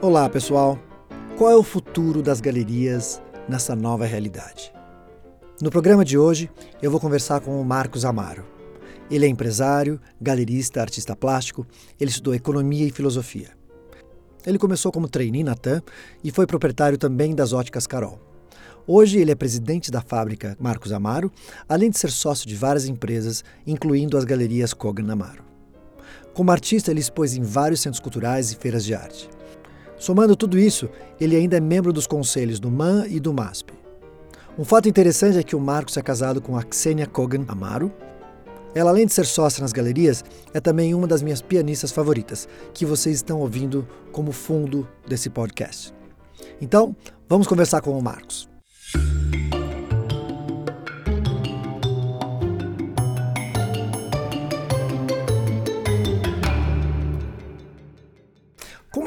Olá, pessoal. Qual é o futuro das galerias nessa nova realidade? No programa de hoje, eu vou conversar com o Marcos Amaro. Ele é empresário, galerista, artista plástico, ele estudou economia e filosofia. Ele começou como trainee na TAM e foi proprietário também das óticas Carol. Hoje ele é presidente da fábrica Marcos Amaro, além de ser sócio de várias empresas, incluindo as galerias Kogan Amaro. Como artista, ele expôs em vários centros culturais e feiras de arte. Somando tudo isso, ele ainda é membro dos conselhos do MAN e do MASP. Um fato interessante é que o Marcos é casado com a Xenia Kogan Amaro. Ela, além de ser sócia nas galerias, é também uma das minhas pianistas favoritas, que vocês estão ouvindo como fundo desse podcast. Então, vamos conversar com o Marcos.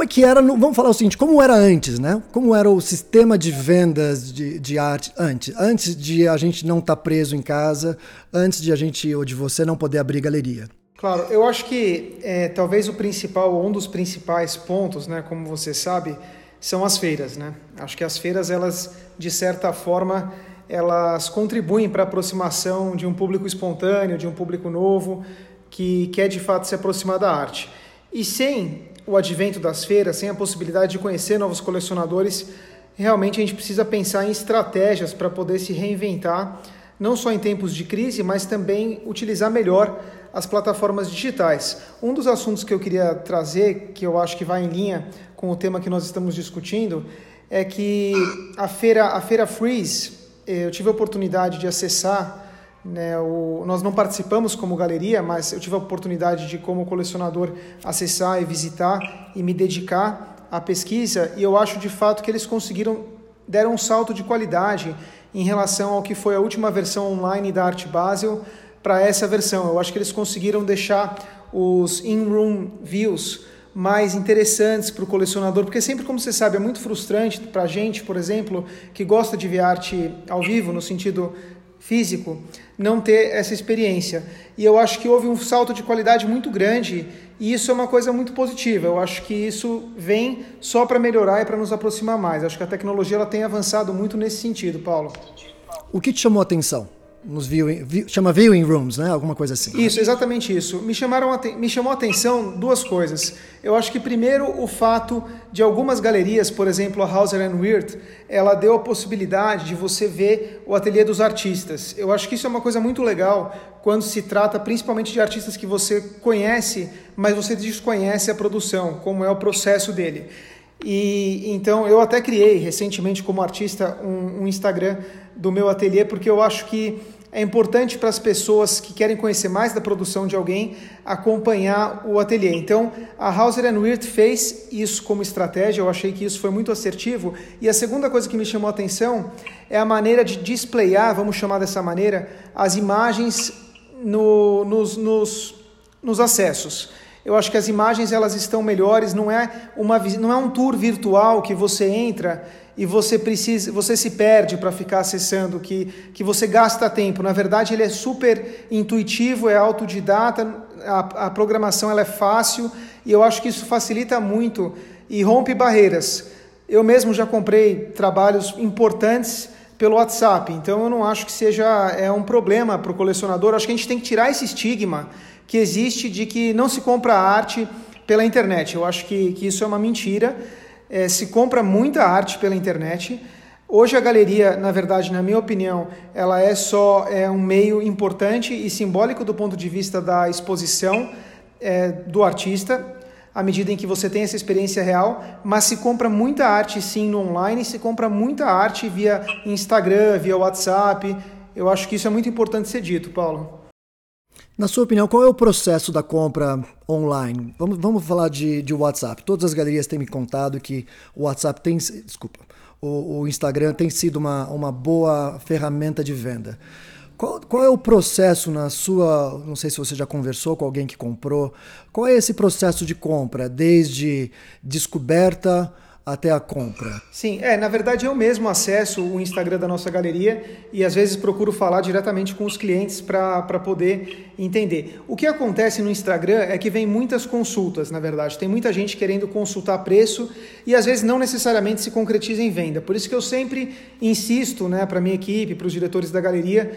Como é que era, vamos falar o seguinte, como era antes, né? Como era o sistema de vendas de, de arte antes? Antes de a gente não estar tá preso em casa, antes de a gente ou de você não poder abrir galeria. Claro, eu acho que é, talvez o principal, um dos principais pontos, né, como você sabe, são as feiras, né? Acho que as feiras, elas, de certa forma, elas contribuem para a aproximação de um público espontâneo, de um público novo, que quer de fato se aproximar da arte. E sem o advento das feiras, sem a possibilidade de conhecer novos colecionadores, realmente a gente precisa pensar em estratégias para poder se reinventar, não só em tempos de crise, mas também utilizar melhor as plataformas digitais. Um dos assuntos que eu queria trazer, que eu acho que vai em linha com o tema que nós estamos discutindo, é que a feira, a feira Freeze, eh, eu tive a oportunidade de acessar né, o, nós não participamos como galeria, mas eu tive a oportunidade de, como colecionador, acessar e visitar e me dedicar à pesquisa. E eu acho de fato que eles conseguiram, deram um salto de qualidade em relação ao que foi a última versão online da Art Basel para essa versão. Eu acho que eles conseguiram deixar os in-room views mais interessantes para o colecionador, porque sempre, como você sabe, é muito frustrante para a gente, por exemplo, que gosta de ver arte ao vivo, no sentido físico não ter essa experiência. E eu acho que houve um salto de qualidade muito grande e isso é uma coisa muito positiva. Eu acho que isso vem só para melhorar e para nos aproximar mais. Acho que a tecnologia ela tem avançado muito nesse sentido, Paulo. O que te chamou a atenção? Nos viewing, chama viewing rooms, né? Alguma coisa assim. Isso, exatamente isso. Me chamaram me chamou a atenção duas coisas. Eu acho que primeiro o fato de algumas galerias, por exemplo, a Hauser and Wirth, ela deu a possibilidade de você ver o ateliê dos artistas. Eu acho que isso é uma coisa muito legal quando se trata principalmente de artistas que você conhece, mas você desconhece a produção, como é o processo dele. E então eu até criei recentemente como artista um, um Instagram do meu ateliê porque eu acho que é importante para as pessoas que querem conhecer mais da produção de alguém acompanhar o ateliê. Então, a Hauser Wirth fez isso como estratégia, eu achei que isso foi muito assertivo. E a segunda coisa que me chamou a atenção é a maneira de displayar, vamos chamar dessa maneira, as imagens no, nos, nos, nos acessos. Eu acho que as imagens elas estão melhores, não é, uma, não é um tour virtual que você entra e você precisa, você se perde para ficar acessando, que, que você gasta tempo. Na verdade, ele é super intuitivo, é autodidata, a, a programação ela é fácil e eu acho que isso facilita muito e rompe barreiras. Eu mesmo já comprei trabalhos importantes pelo WhatsApp, então eu não acho que seja é um problema para o colecionador. Acho que a gente tem que tirar esse estigma que existe de que não se compra arte pela internet. Eu acho que, que isso é uma mentira é, se compra muita arte pela internet. Hoje a galeria, na verdade, na minha opinião, ela é só é um meio importante e simbólico do ponto de vista da exposição é, do artista, à medida em que você tem essa experiência real, mas se compra muita arte sim no online, se compra muita arte via Instagram, via WhatsApp. Eu acho que isso é muito importante ser dito, Paulo. Na sua opinião, qual é o processo da compra online? Vamos, vamos falar de, de WhatsApp. Todas as galerias têm me contado que o WhatsApp tem. Desculpa. O, o Instagram tem sido uma, uma boa ferramenta de venda. Qual, qual, é o processo na sua. Não sei se você já conversou com alguém que comprou. Qual é esse processo de compra? Desde descoberta até a compra? Sim, é, na verdade eu mesmo acesso o Instagram da nossa galeria e às vezes procuro falar diretamente com os clientes para poder entender. O que acontece no Instagram é que vem muitas consultas, na verdade. Tem muita gente querendo consultar preço e às vezes não necessariamente se concretiza em venda. Por isso que eu sempre insisto né, para a minha equipe, para os diretores da galeria,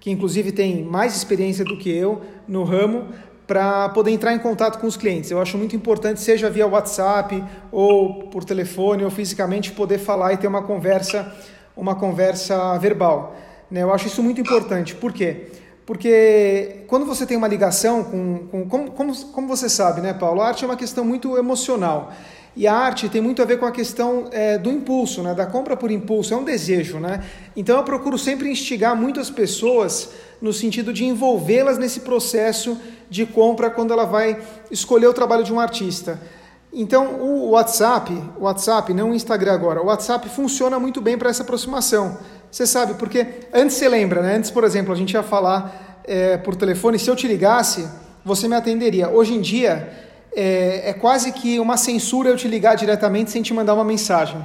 que inclusive tem mais experiência do que eu no ramo, para poder entrar em contato com os clientes. Eu acho muito importante, seja via WhatsApp ou por telefone ou fisicamente, poder falar e ter uma conversa, uma conversa verbal. Né? Eu acho isso muito importante. Por quê? Porque quando você tem uma ligação com. com como, como, como você sabe, né, Paulo? A arte é uma questão muito emocional. E a arte tem muito a ver com a questão é, do impulso, né? da compra por impulso, é um desejo. Né? Então eu procuro sempre instigar muitas pessoas no sentido de envolvê-las nesse processo de compra quando ela vai escolher o trabalho de um artista. Então o WhatsApp, o WhatsApp, não o Instagram agora, o WhatsApp funciona muito bem para essa aproximação. Você sabe, porque antes você lembra, né? Antes, por exemplo, a gente ia falar é, por telefone, se eu te ligasse, você me atenderia. Hoje em dia é, é, quase que uma censura eu te ligar diretamente sem te mandar uma mensagem.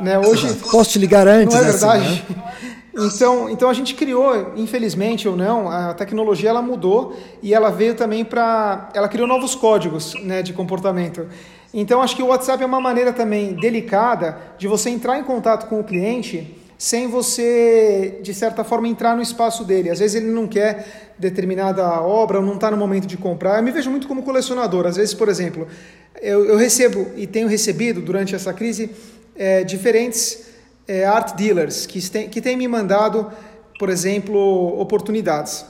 Né? Hoje, Posso te ligar antes? Não é verdade? Assim, né? Então, então a gente criou, infelizmente ou não, a tecnologia ela mudou e ela veio também para, ela criou novos códigos, né, de comportamento. Então acho que o WhatsApp é uma maneira também delicada de você entrar em contato com o cliente sem você, de certa forma, entrar no espaço dele. Às vezes ele não quer determinada obra ou não está no momento de comprar. Eu me vejo muito como colecionador. Às vezes, por exemplo, eu, eu recebo e tenho recebido durante essa crise é, diferentes é, art dealers que têm, que me mandado, por exemplo, oportunidades.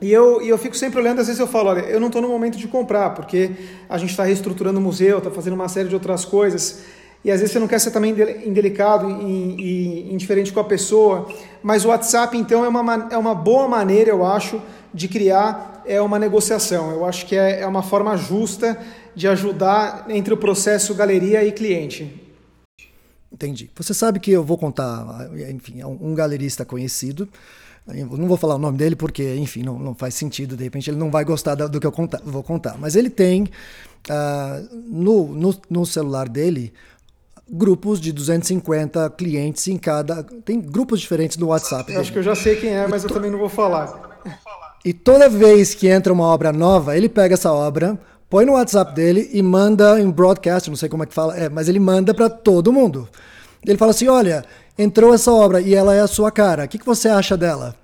E eu, e eu fico sempre olhando, às vezes eu falo, olha, eu não estou no momento de comprar, porque a gente está reestruturando o museu, está fazendo uma série de outras coisas e às vezes você não quer ser também indelicado e indiferente com a pessoa, mas o WhatsApp então é uma, é uma boa maneira, eu acho, de criar é uma negociação. Eu acho que é, é uma forma justa de ajudar entre o processo galeria e cliente. Entendi. Você sabe que eu vou contar, enfim, é um galerista conhecido. Eu não vou falar o nome dele porque, enfim, não, não faz sentido. De repente ele não vai gostar do que eu contar, vou contar. Mas ele tem uh, no, no, no celular dele grupos de 250 clientes em cada. Tem grupos diferentes no WhatsApp. Eu acho que eu já sei quem é, mas eu também não vou falar. E toda vez que entra uma obra nova, ele pega essa obra, põe no WhatsApp dele e manda em broadcast, não sei como é que fala, é, mas ele manda para todo mundo. Ele fala assim: olha, entrou essa obra e ela é a sua cara, o que, que você acha dela?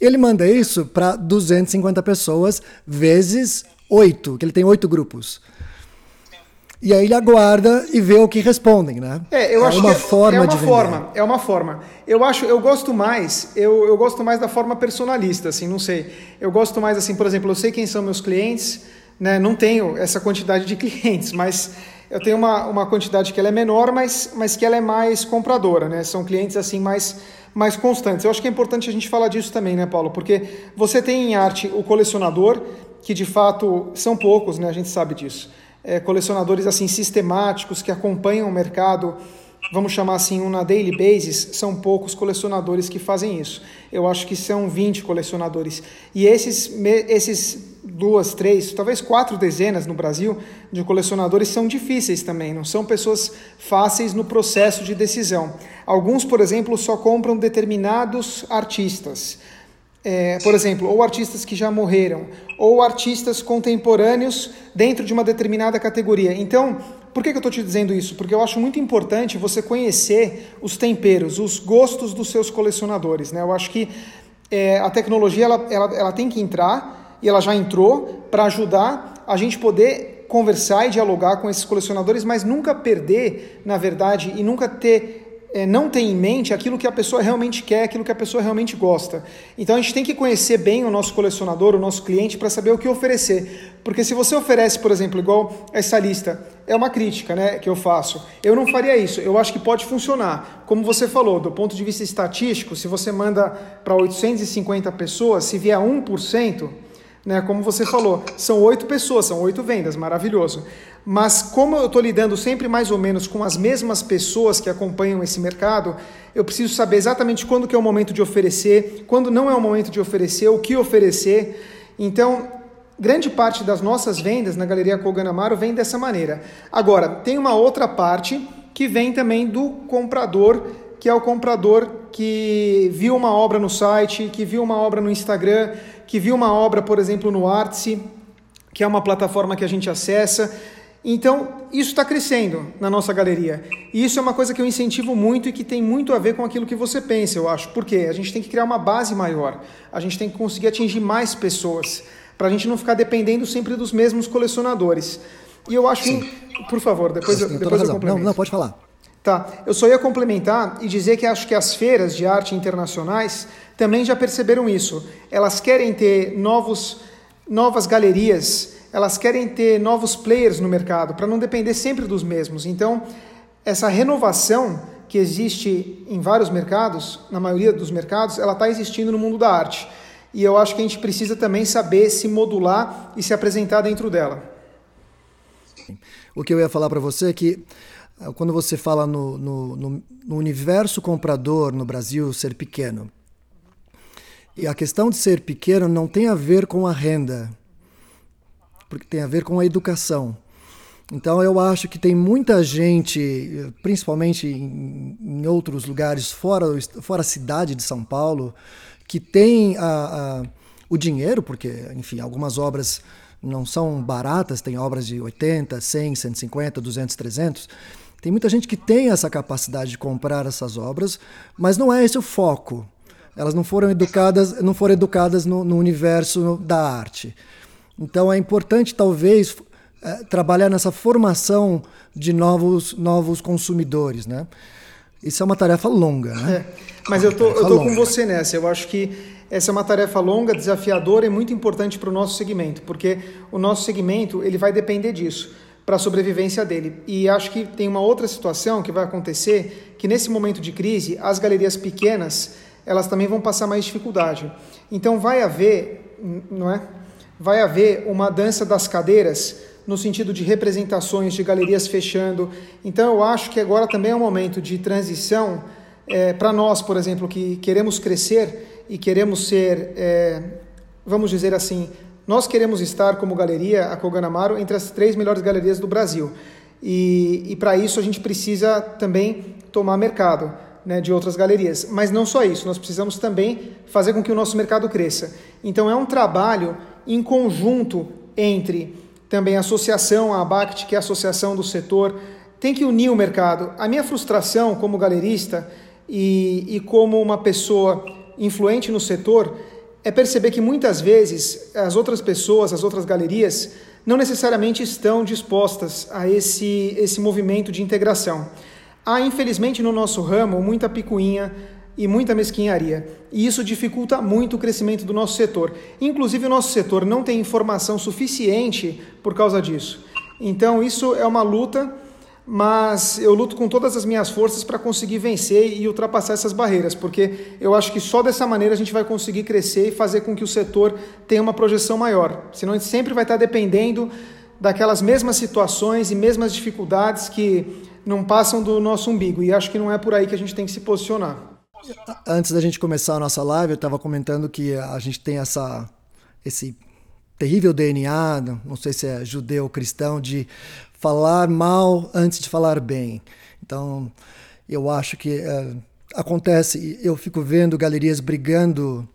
Ele manda isso para 250 pessoas vezes 8, que ele tem oito grupos. E aí ele aguarda e vê o que respondem, né? É, eu é acho uma que é forma é uma de forma, vender. é uma forma. Eu acho, eu gosto mais, eu, eu gosto mais da forma personalista, assim, não sei. Eu gosto mais assim, por exemplo, eu sei quem são meus clientes, né? Não tenho essa quantidade de clientes, mas eu tenho uma, uma quantidade que ela é menor, mas, mas que ela é mais compradora, né? São clientes assim mais mais constantes. Eu acho que é importante a gente falar disso também, né, Paulo? Porque você tem em arte o colecionador, que de fato são poucos, né? A gente sabe disso é, colecionadores assim sistemáticos que acompanham o mercado, vamos chamar assim, um na daily basis, são poucos colecionadores que fazem isso. Eu acho que são 20 colecionadores. E esses, esses duas, três, talvez quatro dezenas no Brasil de colecionadores são difíceis também, não são pessoas fáceis no processo de decisão. Alguns, por exemplo, só compram determinados artistas. É, por exemplo, ou artistas que já morreram, ou artistas contemporâneos dentro de uma determinada categoria. Então, por que, que eu estou te dizendo isso? Porque eu acho muito importante você conhecer os temperos, os gostos dos seus colecionadores. Né? Eu acho que é, a tecnologia ela, ela, ela tem que entrar, e ela já entrou, para ajudar a gente poder conversar e dialogar com esses colecionadores, mas nunca perder, na verdade, e nunca ter é, não tem em mente aquilo que a pessoa realmente quer, aquilo que a pessoa realmente gosta. Então a gente tem que conhecer bem o nosso colecionador, o nosso cliente, para saber o que oferecer. Porque se você oferece, por exemplo, igual essa lista, é uma crítica né, que eu faço. Eu não faria isso, eu acho que pode funcionar. Como você falou, do ponto de vista estatístico, se você manda para 850 pessoas, se vier 1%, né, como você falou, são oito pessoas, são oito vendas, maravilhoso. Mas como eu estou lidando sempre mais ou menos com as mesmas pessoas que acompanham esse mercado, eu preciso saber exatamente quando que é o momento de oferecer, quando não é o momento de oferecer, o que oferecer. Então, grande parte das nossas vendas na Galeria Kogan Amaro vem dessa maneira. Agora, tem uma outra parte que vem também do comprador, que é o comprador que viu uma obra no site, que viu uma obra no Instagram, que viu uma obra, por exemplo, no Artsy, que é uma plataforma que a gente acessa. Então, isso está crescendo na nossa galeria. E isso é uma coisa que eu incentivo muito e que tem muito a ver com aquilo que você pensa, eu acho. Porque a gente tem que criar uma base maior, a gente tem que conseguir atingir mais pessoas, para a gente não ficar dependendo sempre dos mesmos colecionadores. E eu acho, Sim. por favor, depois, Sim, depois eu complemento. Não, não, pode falar. Tá, eu só ia complementar e dizer que acho que as feiras de arte internacionais também já perceberam isso. Elas querem ter novos, novas galerias elas querem ter novos players no mercado para não depender sempre dos mesmos. Então, essa renovação que existe em vários mercados, na maioria dos mercados, ela está existindo no mundo da arte. E eu acho que a gente precisa também saber se modular e se apresentar dentro dela. O que eu ia falar para você é que quando você fala no, no, no, no universo comprador no Brasil ser pequeno, e a questão de ser pequeno não tem a ver com a renda, porque tem a ver com a educação. Então eu acho que tem muita gente, principalmente em, em outros lugares fora, fora a cidade de São Paulo, que tem a, a, o dinheiro, porque, enfim, algumas obras não são baratas, tem obras de 80, 100, 150, 200, 300. Tem muita gente que tem essa capacidade de comprar essas obras, mas não é esse o foco. Elas não foram educadas, não foram educadas no, no universo da arte. Então é importante, talvez, é, trabalhar nessa formação de novos, novos consumidores, né? Isso é uma tarefa longa, né? É, mas eu tô, eu tô com você nessa. Eu acho que essa é uma tarefa longa, desafiadora e muito importante para o nosso segmento, porque o nosso segmento ele vai depender disso para a sobrevivência dele. E acho que tem uma outra situação que vai acontecer, que nesse momento de crise, as galerias pequenas, elas também vão passar mais dificuldade. Então vai haver, não é? vai haver uma dança das cadeiras no sentido de representações de galerias fechando. Então eu acho que agora também é um momento de transição é, para nós, por exemplo, que queremos crescer e queremos ser, é, vamos dizer assim, nós queremos estar como galeria, a Koganamaro, entre as três melhores galerias do Brasil. E, e para isso a gente precisa também tomar mercado né, de outras galerias. Mas não só isso, nós precisamos também fazer com que o nosso mercado cresça. Então é um trabalho em conjunto entre também a associação, a ABACT, que é a associação do setor, tem que unir o mercado. A minha frustração como galerista e, e como uma pessoa influente no setor é perceber que muitas vezes as outras pessoas, as outras galerias, não necessariamente estão dispostas a esse, esse movimento de integração. Há, infelizmente, no nosso ramo, muita picuinha, e muita mesquinharia. E isso dificulta muito o crescimento do nosso setor. Inclusive, o nosso setor não tem informação suficiente por causa disso. Então, isso é uma luta, mas eu luto com todas as minhas forças para conseguir vencer e ultrapassar essas barreiras, porque eu acho que só dessa maneira a gente vai conseguir crescer e fazer com que o setor tenha uma projeção maior. Senão, a gente sempre vai estar dependendo daquelas mesmas situações e mesmas dificuldades que não passam do nosso umbigo. E acho que não é por aí que a gente tem que se posicionar. Antes da gente começar a nossa live, eu estava comentando que a gente tem essa, esse terrível DNA, não sei se é judeu ou cristão, de falar mal antes de falar bem. Então, eu acho que é, acontece, eu fico vendo galerias brigando,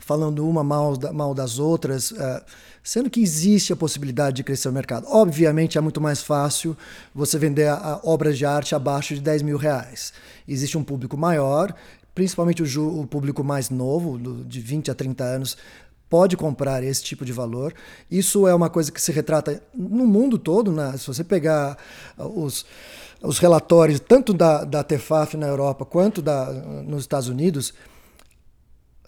falando uma mal, mal das outras. É, sendo que existe a possibilidade de crescer o mercado. Obviamente é muito mais fácil você vender a, a obras de arte abaixo de 10 mil reais. Existe um público maior, principalmente o, o público mais novo, do, de 20 a 30 anos, pode comprar esse tipo de valor. Isso é uma coisa que se retrata no mundo todo. Né? Se você pegar os, os relatórios tanto da, da TEFAF na Europa quanto da, nos Estados Unidos,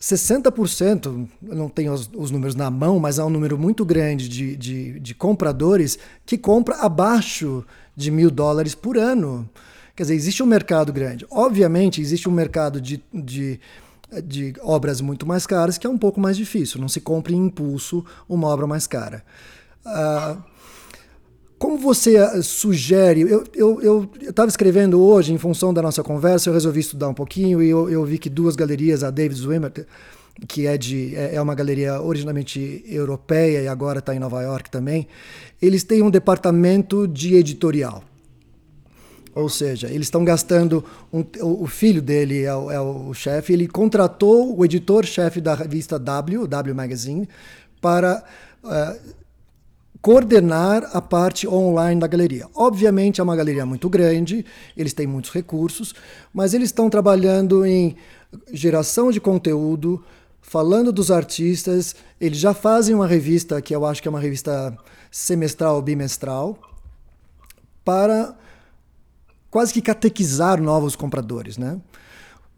60%, eu não tenho os, os, números na mão, mas há um número muito grande de, de, de compradores que compra abaixo de mil dólares por ano. Quer dizer, existe um mercado grande. Obviamente, existe um mercado de, de, de obras muito mais caras que é um pouco mais difícil. Não se compra em impulso uma obra mais cara. Uh, como você eh, sugere? Eu estava escrevendo hoje, em função da nossa conversa, eu resolvi estudar um pouquinho e eu, eu vi que duas galerias, a David Wimmer, que é, de, é, é uma galeria originalmente europeia e agora está em Nova York também, eles têm um departamento de editorial. Ou seja, eles estão gastando. Um, o filho dele é o, é o chefe, ele contratou o editor-chefe da revista W, W Magazine, para uh, coordenar a parte online da galeria. Obviamente é uma galeria muito grande, eles têm muitos recursos, mas eles estão trabalhando em geração de conteúdo, falando dos artistas. Eles já fazem uma revista, que eu acho que é uma revista semestral ou bimestral, para quase que catequizar novos compradores, né?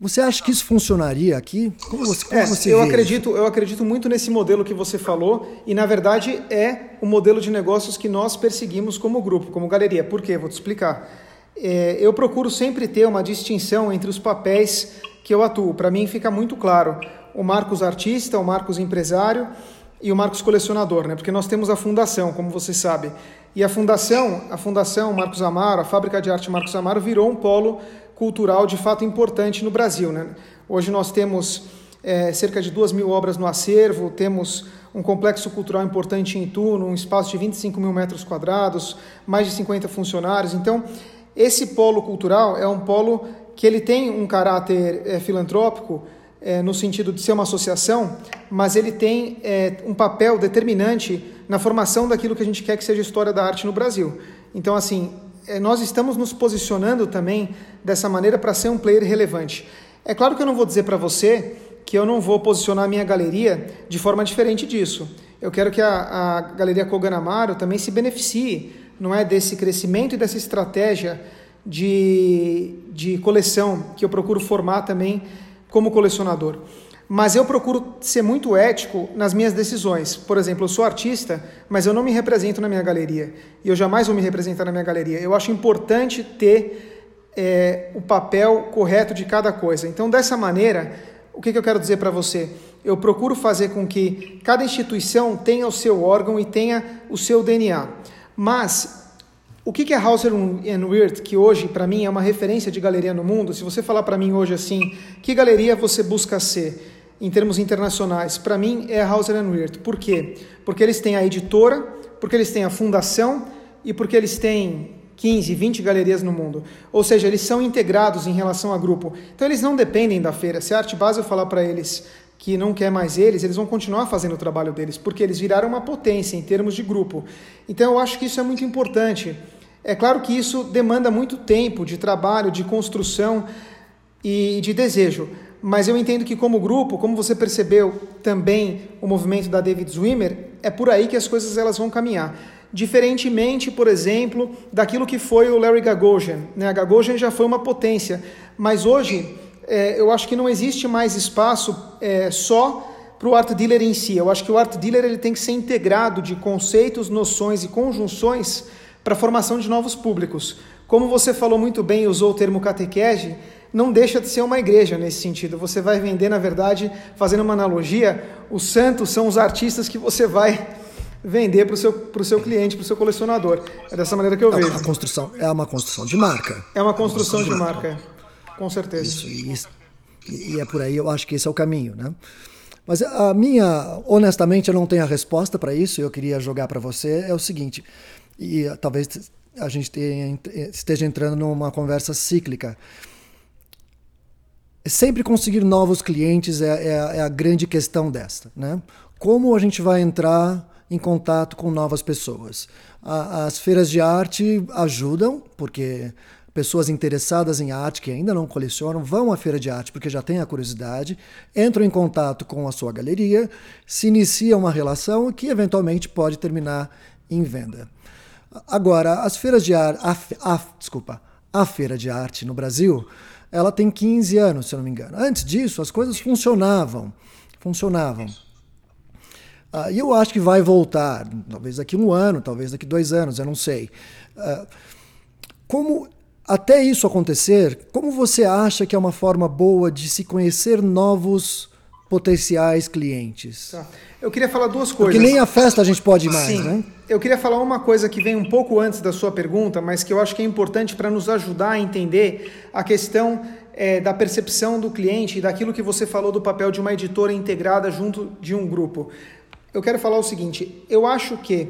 Você acha que isso funcionaria aqui? Como você, como é, você eu acredito, isso? eu acredito muito nesse modelo que você falou e na verdade é o modelo de negócios que nós perseguimos como grupo, como galeria. Por quê? Vou te explicar. É, eu procuro sempre ter uma distinção entre os papéis que eu atuo. Para mim fica muito claro o Marcos artista, o Marcos empresário e o Marcos colecionador, né? Porque nós temos a fundação, como você sabe. E a fundação, a fundação Marcos Amaro, a fábrica de arte Marcos Amaro virou um polo cultural de fato importante no Brasil, né? Hoje nós temos é, cerca de duas mil obras no acervo, temos um complexo cultural importante em Tuno, um espaço de 25 mil metros quadrados, mais de 50 funcionários. Então, esse polo cultural é um polo que ele tem um caráter é, filantrópico, é, no sentido de ser uma associação, mas ele tem é, um papel determinante na formação daquilo que a gente quer que seja história da arte no Brasil. Então, assim, nós estamos nos posicionando também dessa maneira para ser um player relevante. É claro que eu não vou dizer para você que eu não vou posicionar a minha galeria de forma diferente disso. Eu quero que a, a Galeria Koganamaro também se beneficie, não é, desse crescimento e dessa estratégia de, de coleção que eu procuro formar também como colecionador. Mas eu procuro ser muito ético nas minhas decisões. Por exemplo, eu sou artista, mas eu não me represento na minha galeria. E eu jamais vou me representar na minha galeria. Eu acho importante ter é, o papel correto de cada coisa. Então, dessa maneira, o que, que eu quero dizer para você? Eu procuro fazer com que cada instituição tenha o seu órgão e tenha o seu DNA. Mas o que é Hauser and Wirth, que hoje para mim é uma referência de galeria no mundo? Se você falar para mim hoje assim, que galeria você busca ser em termos internacionais? Para mim é Hauser and Wirth. Por quê? Porque eles têm a editora, porque eles têm a fundação e porque eles têm 15, 20 galerias no mundo. Ou seja, eles são integrados em relação a grupo. Então eles não dependem da feira. Se a Arte Base eu falar para eles que não quer mais eles, eles vão continuar fazendo o trabalho deles, porque eles viraram uma potência em termos de grupo. Então eu acho que isso é muito importante. É claro que isso demanda muito tempo de trabalho, de construção e de desejo, mas eu entendo que como grupo, como você percebeu também o movimento da David Zwimmer, é por aí que as coisas elas vão caminhar. Diferentemente, por exemplo, daquilo que foi o Larry Gagosian. Né? A Gagosian já foi uma potência, mas hoje é, eu acho que não existe mais espaço é, só para o art dealer em si. Eu acho que o art dealer ele tem que ser integrado de conceitos, noções e conjunções para a formação de novos públicos. Como você falou muito bem usou o termo catequese, não deixa de ser uma igreja nesse sentido. Você vai vender, na verdade, fazendo uma analogia, os santos são os artistas que você vai vender para o seu, seu cliente, para o seu colecionador. É dessa maneira que eu é vejo. Uma construção, é uma construção de marca. É uma construção, é uma construção de, de, marca, marca. com certeza. Isso, isso, e é por aí, eu acho que esse é o caminho, né? Mas a minha, honestamente, eu não tenho a resposta para isso, eu queria jogar para você, é o seguinte, e talvez a gente tenha, esteja entrando numa conversa cíclica. Sempre conseguir novos clientes é, é, é, a grande questão desta. Né? Como a gente vai entrar em contato com novas pessoas? A, as feiras de arte ajudam, porque pessoas interessadas em arte que ainda não colecionam vão à feira de arte porque já têm a curiosidade, entram em contato com a sua galeria, se inicia uma relação que eventualmente pode terminar em venda. Agora, as feiras de arte, a, a, desculpa, a feira de arte no Brasil, ela tem 15 anos, se eu não me engano. Antes disso, as coisas funcionavam, funcionavam. Uh, e eu acho que vai voltar, talvez daqui um ano, talvez daqui dois anos, eu não sei. Uh, como até isso acontecer, como você acha que é uma forma boa de se conhecer novos potenciais clientes? Tá. Eu queria falar duas coisas. Porque nem a festa a gente pode mais, Sim. né? Eu queria falar uma coisa que vem um pouco antes da sua pergunta, mas que eu acho que é importante para nos ajudar a entender a questão é, da percepção do cliente e daquilo que você falou do papel de uma editora integrada junto de um grupo. Eu quero falar o seguinte: eu acho que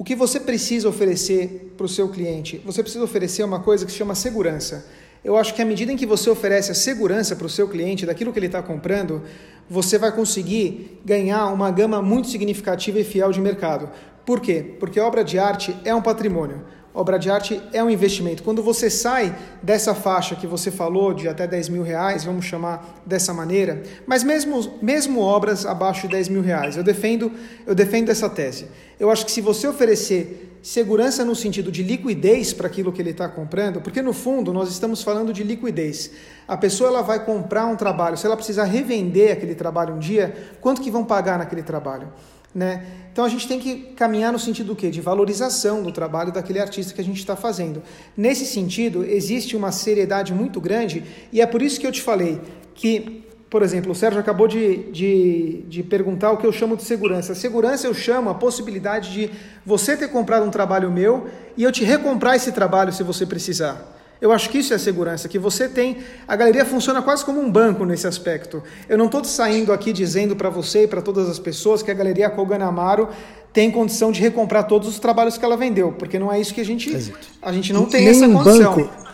O que você precisa oferecer para o seu cliente? Você precisa oferecer uma coisa que se chama segurança. Eu acho que à medida em que você oferece a segurança para o seu cliente daquilo que ele está comprando, você vai conseguir ganhar uma gama muito significativa e fiel de mercado. Por quê? Porque obra de arte é um patrimônio. Obra de arte é um investimento. Quando você sai dessa faixa que você falou, de até 10 mil reais, vamos chamar dessa maneira, mas mesmo, mesmo obras abaixo de 10 mil reais, eu defendo, eu defendo essa tese. Eu acho que se você oferecer segurança no sentido de liquidez para aquilo que ele está comprando, porque no fundo nós estamos falando de liquidez. A pessoa ela vai comprar um trabalho, se ela precisar revender aquele trabalho um dia, quanto que vão pagar naquele trabalho? Né? Então a gente tem que caminhar no sentido do quê? De valorização do trabalho daquele artista que a gente está fazendo. Nesse sentido, existe uma seriedade muito grande e é por isso que eu te falei que, por exemplo, o Sérgio acabou de, de, de perguntar o que eu chamo de segurança. Segurança eu chamo a possibilidade de você ter comprado um trabalho meu e eu te recomprar esse trabalho se você precisar. Eu acho que isso é segurança, que você tem. A galeria funciona quase como um banco nesse aspecto. Eu não estou saindo aqui dizendo para você e para todas as pessoas que a galeria Kogan Amaro tem condição de recomprar todos os trabalhos que ela vendeu, porque não é isso que a gente. A gente não tem essa condição. Banco.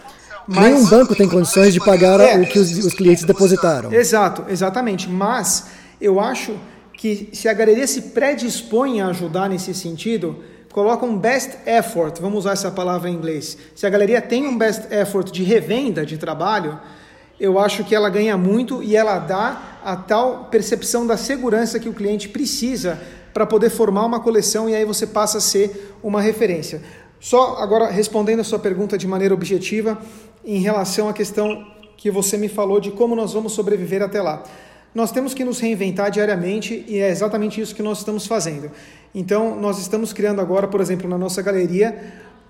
Mas, Nenhum banco tem condições de pagar é, o que os, os clientes depositaram. Exato, exatamente. Mas eu acho que se a galeria se predispõe a ajudar nesse sentido, coloca um best effort, vamos usar essa palavra em inglês. Se a galeria tem um best effort de revenda de trabalho, eu acho que ela ganha muito e ela dá a tal percepção da segurança que o cliente precisa para poder formar uma coleção e aí você passa a ser uma referência. Só agora respondendo a sua pergunta de maneira objetiva em relação à questão que você me falou de como nós vamos sobreviver até lá. Nós temos que nos reinventar diariamente e é exatamente isso que nós estamos fazendo. Então, nós estamos criando agora, por exemplo, na nossa galeria,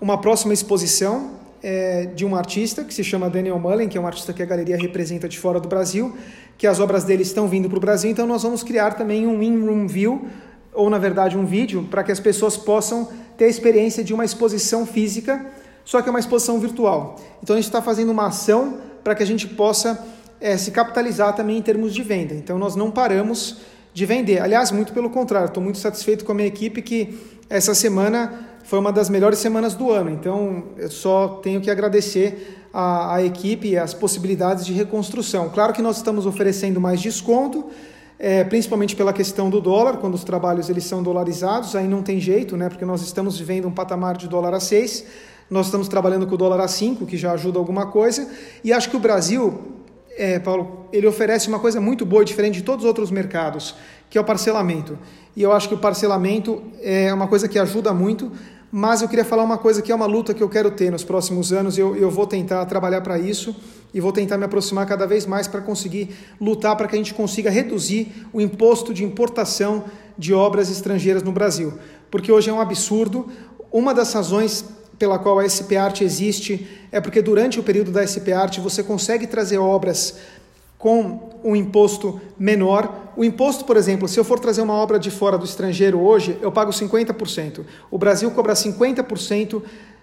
uma próxima exposição é, de um artista que se chama Daniel Mullen, que é um artista que a galeria representa de fora do Brasil, que as obras dele estão vindo para o Brasil, então nós vamos criar também um in-room view, ou na verdade um vídeo, para que as pessoas possam ter a experiência de uma exposição física, só que é uma exposição virtual. Então a gente está fazendo uma ação para que a gente possa é, se capitalizar também em termos de venda. Então nós não paramos de vender. Aliás, muito pelo contrário, estou muito satisfeito com a minha equipe que essa semana foi uma das melhores semanas do ano. Então, eu só tenho que agradecer a, a equipe e as possibilidades de reconstrução. Claro que nós estamos oferecendo mais desconto, é, principalmente pela questão do dólar, quando os trabalhos eles são dolarizados, aí não tem jeito, né? Porque nós estamos vivendo um patamar de dólar a 6, nós estamos trabalhando com o dólar a 5, que já ajuda alguma coisa, e acho que o Brasil é, Paulo, ele oferece uma coisa muito boa diferente de todos os outros mercados, que é o parcelamento. E eu acho que o parcelamento é uma coisa que ajuda muito, mas eu queria falar uma coisa que é uma luta que eu quero ter nos próximos anos, eu, eu vou tentar trabalhar para isso e vou tentar me aproximar cada vez mais para conseguir lutar para que a gente consiga reduzir o imposto de importação de obras estrangeiras no Brasil. Porque hoje é um absurdo. Uma das razões pela qual a SP Art existe é porque durante o período da SP Art você consegue trazer obras com um imposto menor. O imposto, por exemplo, se eu for trazer uma obra de fora do estrangeiro hoje, eu pago 50%. O Brasil cobra 50%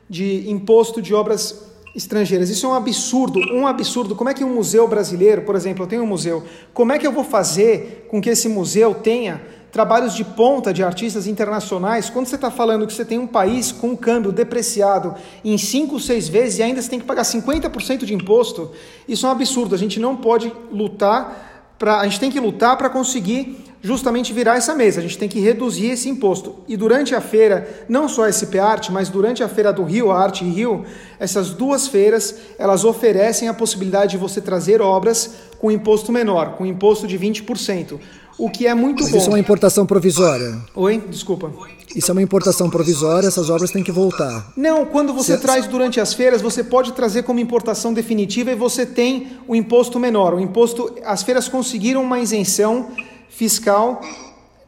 de imposto de obras estrangeiras. Isso é um absurdo, um absurdo. Como é que um museu brasileiro, por exemplo, eu tenho um museu, como é que eu vou fazer com que esse museu tenha trabalhos de ponta de artistas internacionais, quando você está falando que você tem um país com um câmbio depreciado em 5, 6 vezes e ainda você tem que pagar 50% de imposto, isso é um absurdo. A gente não pode lutar. A gente tem que lutar para conseguir justamente virar essa mesa. A gente tem que reduzir esse imposto. E durante a feira, não só a SP Arte, mas durante a feira do Rio, a Arte Rio, essas duas feiras, elas oferecem a possibilidade de você trazer obras com imposto menor, com imposto de 20% o que é muito Mas bom. Isso é uma importação provisória. Oi, desculpa. Isso é uma importação provisória, essas obras têm que voltar. Não, quando você traz durante as feiras, você pode trazer como importação definitiva e você tem o imposto menor. O imposto, as feiras conseguiram uma isenção fiscal,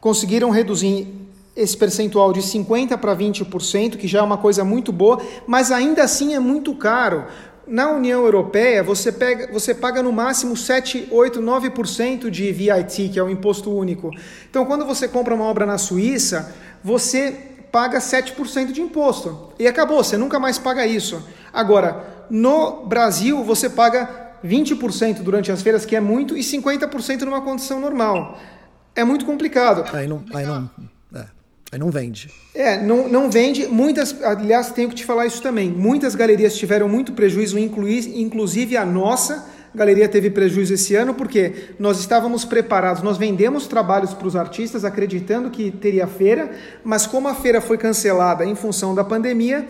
conseguiram reduzir esse percentual de 50 para 20%, que já é uma coisa muito boa, mas ainda assim é muito caro. Na União Europeia, você, pega, você paga no máximo 7, 8, 9% de VIT, que é o imposto único. Então, quando você compra uma obra na Suíça, você paga 7% de imposto. E acabou, você nunca mais paga isso. Agora, no Brasil, você paga 20% durante as feiras, que é muito, e 50% numa condição normal. É muito complicado. Aí não. Aí não. Aí não vende. É, não, não vende. Muitas, aliás, tenho que te falar isso também. Muitas galerias tiveram muito prejuízo, inclusive a nossa galeria teve prejuízo esse ano porque nós estávamos preparados, nós vendemos trabalhos para os artistas acreditando que teria feira, mas como a feira foi cancelada em função da pandemia,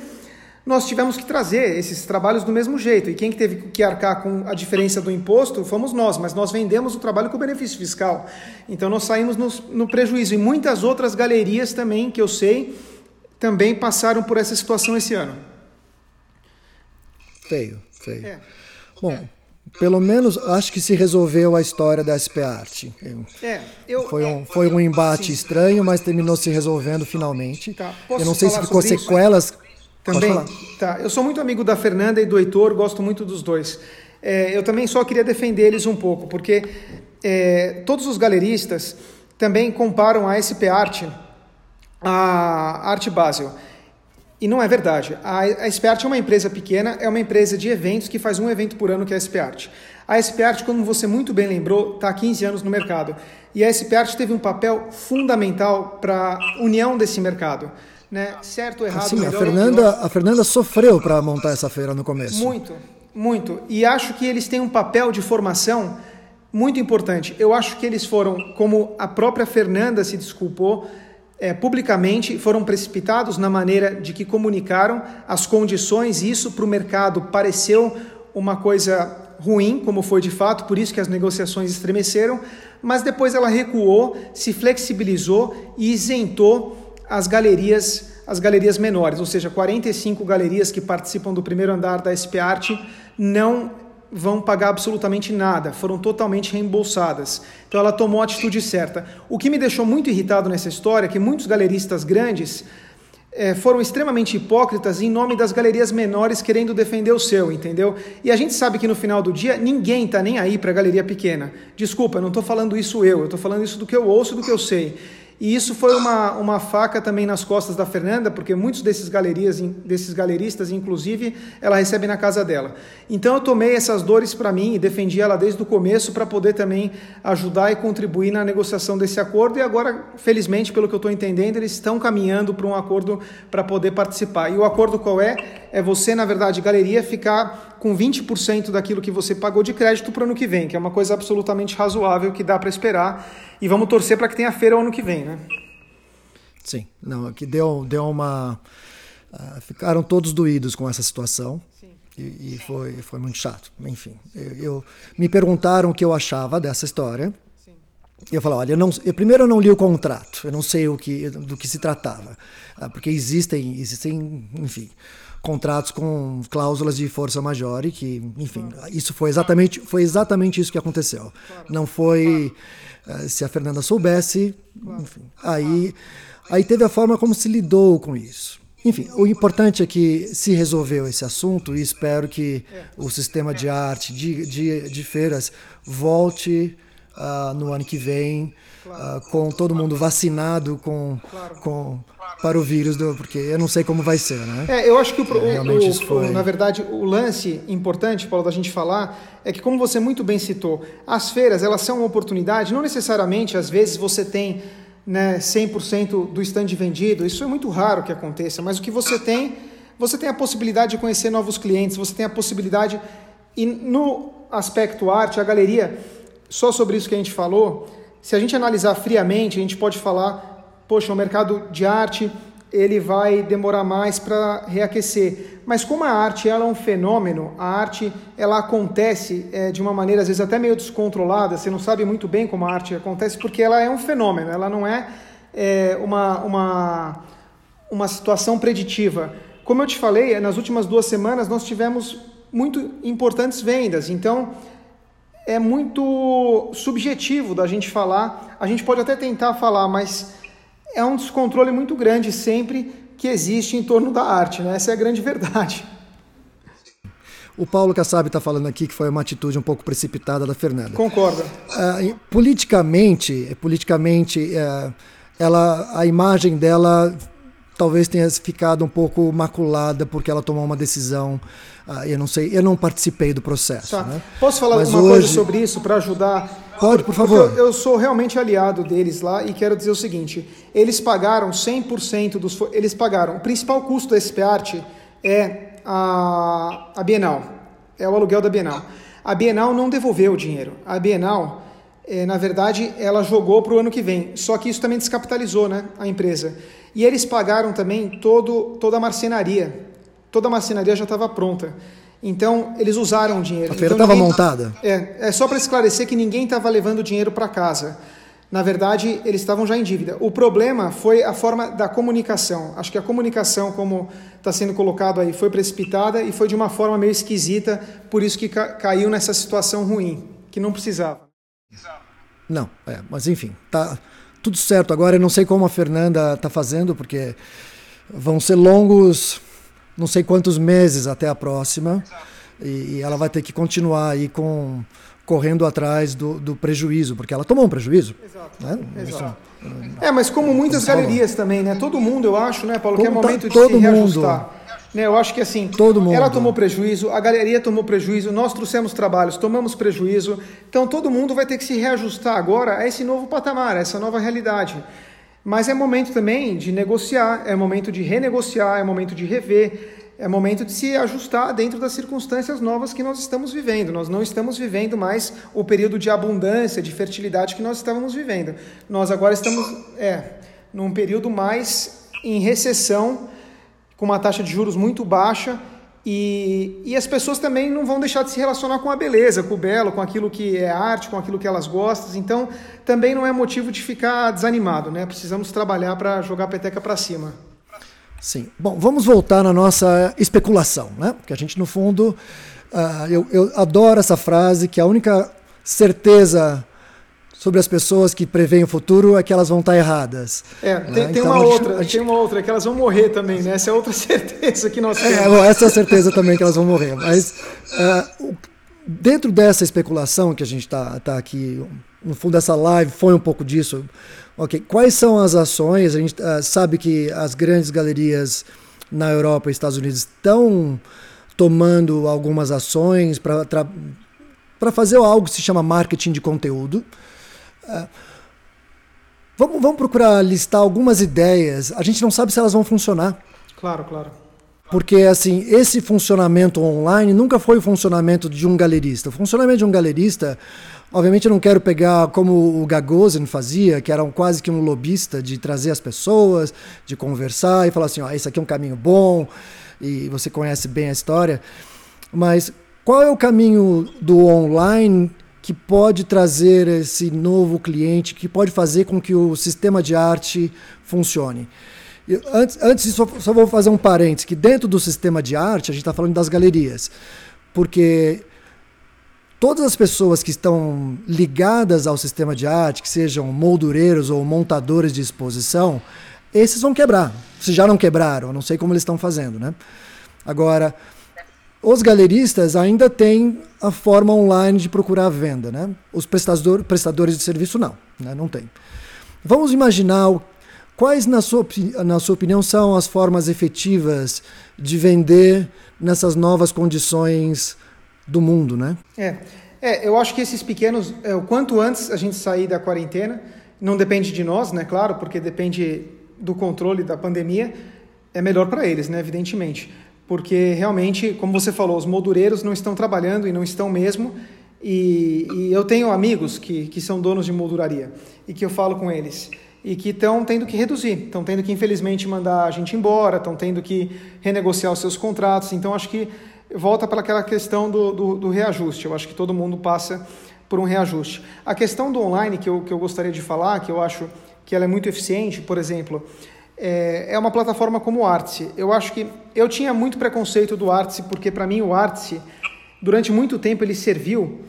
nós tivemos que trazer esses trabalhos do mesmo jeito. E quem teve que arcar com a diferença do imposto fomos nós, mas nós vendemos o trabalho com benefício fiscal. Então nós saímos no, no prejuízo. E muitas outras galerias também, que eu sei, também passaram por essa situação esse ano. Feio, feio. É. Bom, é. pelo menos acho que se resolveu a história da SP Arte. É, eu, foi, um, foi um embate sim. estranho, mas terminou se resolvendo finalmente. Tá. eu não sei se ficou sequelas. Isso? Também. Tá. Eu sou muito amigo da Fernanda e do Heitor, gosto muito dos dois. É, eu também só queria defender eles um pouco, porque é, todos os galeristas também comparam a SP Art a Arte Basel. E não é verdade. A, a SP Art é uma empresa pequena, é uma empresa de eventos que faz um evento por ano que é a SP Art. A SP Art, como você muito bem lembrou, está há 15 anos no mercado. E a SP Art teve um papel fundamental para a união desse mercado né? Certo ou errado. Sim, a Fernanda, a Fernanda sofreu para montar essa feira no começo. Muito, muito. E acho que eles têm um papel de formação muito importante. Eu acho que eles foram, como a própria Fernanda se desculpou, é, publicamente foram precipitados na maneira de que comunicaram as condições, e isso para o mercado pareceu uma coisa ruim, como foi de fato, por isso que as negociações estremeceram, mas depois ela recuou, se flexibilizou e isentou as galerias, as galerias menores, ou seja, 45 galerias que participam do primeiro andar da SP Arte não vão pagar absolutamente nada, foram totalmente reembolsadas. Então ela tomou a atitude certa. O que me deixou muito irritado nessa história é que muitos galeristas grandes é, foram extremamente hipócritas em nome das galerias menores querendo defender o seu, entendeu? E a gente sabe que no final do dia ninguém está nem aí para a galeria pequena. Desculpa, não estou falando isso eu, eu estou falando isso do que eu ouço, do que eu sei. E isso foi uma, uma faca também nas costas da Fernanda, porque muitos desses, galerias, desses galeristas, inclusive, ela recebe na casa dela. Então eu tomei essas dores para mim e defendi ela desde o começo para poder também ajudar e contribuir na negociação desse acordo. E agora, felizmente, pelo que eu estou entendendo, eles estão caminhando para um acordo para poder participar. E o acordo qual é? É você, na verdade, galeria, ficar com 20% daquilo que você pagou de crédito para o ano que vem, que é uma coisa absolutamente razoável que dá para esperar e vamos torcer para que tenha feira o ano que vem, né? Sim, não, aqui deu, deu uma. Uh, ficaram todos doídos com essa situação. E, e, foi, foi muito chato. Enfim, eu, eu, me perguntaram o que eu achava dessa história. Sim. E eu falei, olha, eu não, eu, primeiro eu não li o contrato, eu não sei o que, do que se tratava, uh, porque existem, existem, enfim, contratos com cláusulas de força maior e que, enfim, isso foi exatamente, foi exatamente isso que aconteceu. Não foi eh, se a Fernanda soubesse, enfim, aí, aí teve a forma como se lidou com isso. Enfim, o importante é que se resolveu esse assunto e espero que o sistema de arte, de, de, de feiras, volte uh, no ano que vem, uh, com todo mundo vacinado com, com, para o vírus, do, porque eu não sei como vai ser, né? É, eu acho que o, o, o, foi... na verdade o lance importante, Paulo, da gente falar é que como você muito bem citou, as feiras elas são uma oportunidade, não necessariamente às vezes você tem né, 100% do stand vendido, isso é muito raro que aconteça, mas o que você tem, você tem a possibilidade de conhecer novos clientes, você tem a possibilidade e no aspecto arte, a galeria, só sobre isso que a gente falou, se a gente analisar friamente, a gente pode falar poxa, o mercado de arte ele vai demorar mais para reaquecer. Mas como a arte ela é um fenômeno, a arte ela acontece é, de uma maneira às vezes até meio descontrolada. Você não sabe muito bem como a arte acontece porque ela é um fenômeno. Ela não é, é uma, uma uma situação preditiva. Como eu te falei, nas últimas duas semanas nós tivemos muito importantes vendas. Então é muito subjetivo da gente falar. A gente pode até tentar falar, mas é um descontrole muito grande sempre que existe em torno da arte, né? Essa é a grande verdade. O Paulo Kassab está falando aqui que foi uma atitude um pouco precipitada da Fernanda. Concordo. Uh, politicamente, politicamente, uh, ela, a imagem dela talvez tenha ficado um pouco maculada porque ela tomou uma decisão. Uh, eu não sei, eu não participei do processo. Tá. Né? Posso falar Mas uma hoje... coisa sobre isso para ajudar Pode, por favor. Eu, eu, sou realmente aliado deles lá e quero dizer o seguinte: eles pagaram 100% dos. Eles pagaram. O principal custo da SP Art é a, a Bienal, é o aluguel da Bienal. A Bienal não devolveu o dinheiro. A Bienal, é, na verdade, ela jogou para o ano que vem. Só que isso também descapitalizou né, a empresa. E eles pagaram também todo, toda a marcenaria. Toda a marcenaria já estava pronta. Então, eles usaram o dinheiro. A feira estava então, montada? É, é só para esclarecer que ninguém estava levando dinheiro para casa. Na verdade, eles estavam já em dívida. O problema foi a forma da comunicação. Acho que a comunicação, como está sendo colocado aí, foi precipitada e foi de uma forma meio esquisita, por isso que ca caiu nessa situação ruim, que não precisava. Não, é, mas enfim, tá tudo certo. Agora eu não sei como a Fernanda está fazendo, porque vão ser longos não sei quantos meses até a próxima. E, e ela vai ter que continuar aí com correndo atrás do, do prejuízo, porque ela tomou um prejuízo. Exato. Né? Exato. é, mas como muitas galerias também, né? Todo mundo, eu acho, né, Paulo, como que é momento tá, de se reajustar. Né, eu acho que assim, todo mundo. ela tomou prejuízo, a galeria tomou prejuízo, nós trouxemos trabalhos, tomamos prejuízo. Então todo mundo vai ter que se reajustar agora a esse novo patamar, a essa nova realidade. Mas é momento também de negociar, é momento de renegociar, é momento de rever, é momento de se ajustar dentro das circunstâncias novas que nós estamos vivendo. Nós não estamos vivendo mais o período de abundância, de fertilidade que nós estávamos vivendo. Nós agora estamos é, num período mais em recessão, com uma taxa de juros muito baixa e, e as pessoas também não vão deixar de se relacionar com a beleza, com o belo, com aquilo que é arte, com aquilo que elas gostam. Então, também não é motivo de ficar desanimado, né? Precisamos trabalhar para jogar a peteca para cima. Sim. Bom, vamos voltar na nossa especulação, né? Porque a gente, no fundo, uh, eu, eu adoro essa frase que a única certeza sobre as pessoas que preveem o futuro é que elas vão estar erradas. É, né? tem, tem então, uma outra, gente... tem uma outra, que elas vão morrer também, né? Essa é outra certeza que nós é, temos. É, essa é a certeza também que elas vão morrer. Mas uh, dentro dessa especulação que a gente está tá aqui, no fundo dessa live foi um pouco disso. Ok, quais são as ações? A gente uh, sabe que as grandes galerias na Europa e Estados Unidos estão tomando algumas ações para fazer algo que se chama marketing de conteúdo. É. Vamos, vamos procurar listar algumas ideias. A gente não sabe se elas vão funcionar. Claro, claro. Porque, assim, esse funcionamento online nunca foi o funcionamento de um galerista. O funcionamento de um galerista, obviamente eu não quero pegar como o Gagosian fazia, que era um, quase que um lobista de trazer as pessoas, de conversar e falar assim, ó, esse aqui é um caminho bom, e você conhece bem a história. Mas qual é o caminho do online que pode trazer esse novo cliente, que pode fazer com que o sistema de arte funcione. Eu, antes, antes só, só vou fazer um parênteses, que dentro do sistema de arte, a gente está falando das galerias, porque todas as pessoas que estão ligadas ao sistema de arte, que sejam moldureiros ou montadores de exposição, esses vão quebrar. Se já não quebraram, não sei como eles estão fazendo, né? Agora, os galeristas ainda têm a forma online de procurar a venda, né? Os prestador, prestadores de serviço não, né? não tem. Vamos imaginar o, quais, na sua, na sua opinião, são as formas efetivas de vender nessas novas condições do mundo, né? É, é eu acho que esses pequenos, é, o quanto antes a gente sair da quarentena, não depende de nós, né? Claro, porque depende do controle da pandemia, é melhor para eles, né? Evidentemente porque realmente, como você falou, os moldureiros não estão trabalhando e não estão mesmo. E, e, eu tenho amigos que, que são donos de molduraria e que eu falo com eles e que estão tendo que reduzir, estão tendo que infelizmente mandar a gente embora, estão tendo que renegociar os seus contratos. Então acho que volta para aquela questão do, do, do, reajuste. Eu acho que todo mundo passa por um reajuste. A questão do online que eu, que eu gostaria de falar, que eu acho que ela é muito eficiente, por exemplo, é, é uma plataforma como o Artsy. Eu acho que eu tinha muito preconceito do Artsy, porque para mim o Artsy, durante muito tempo, ele serviu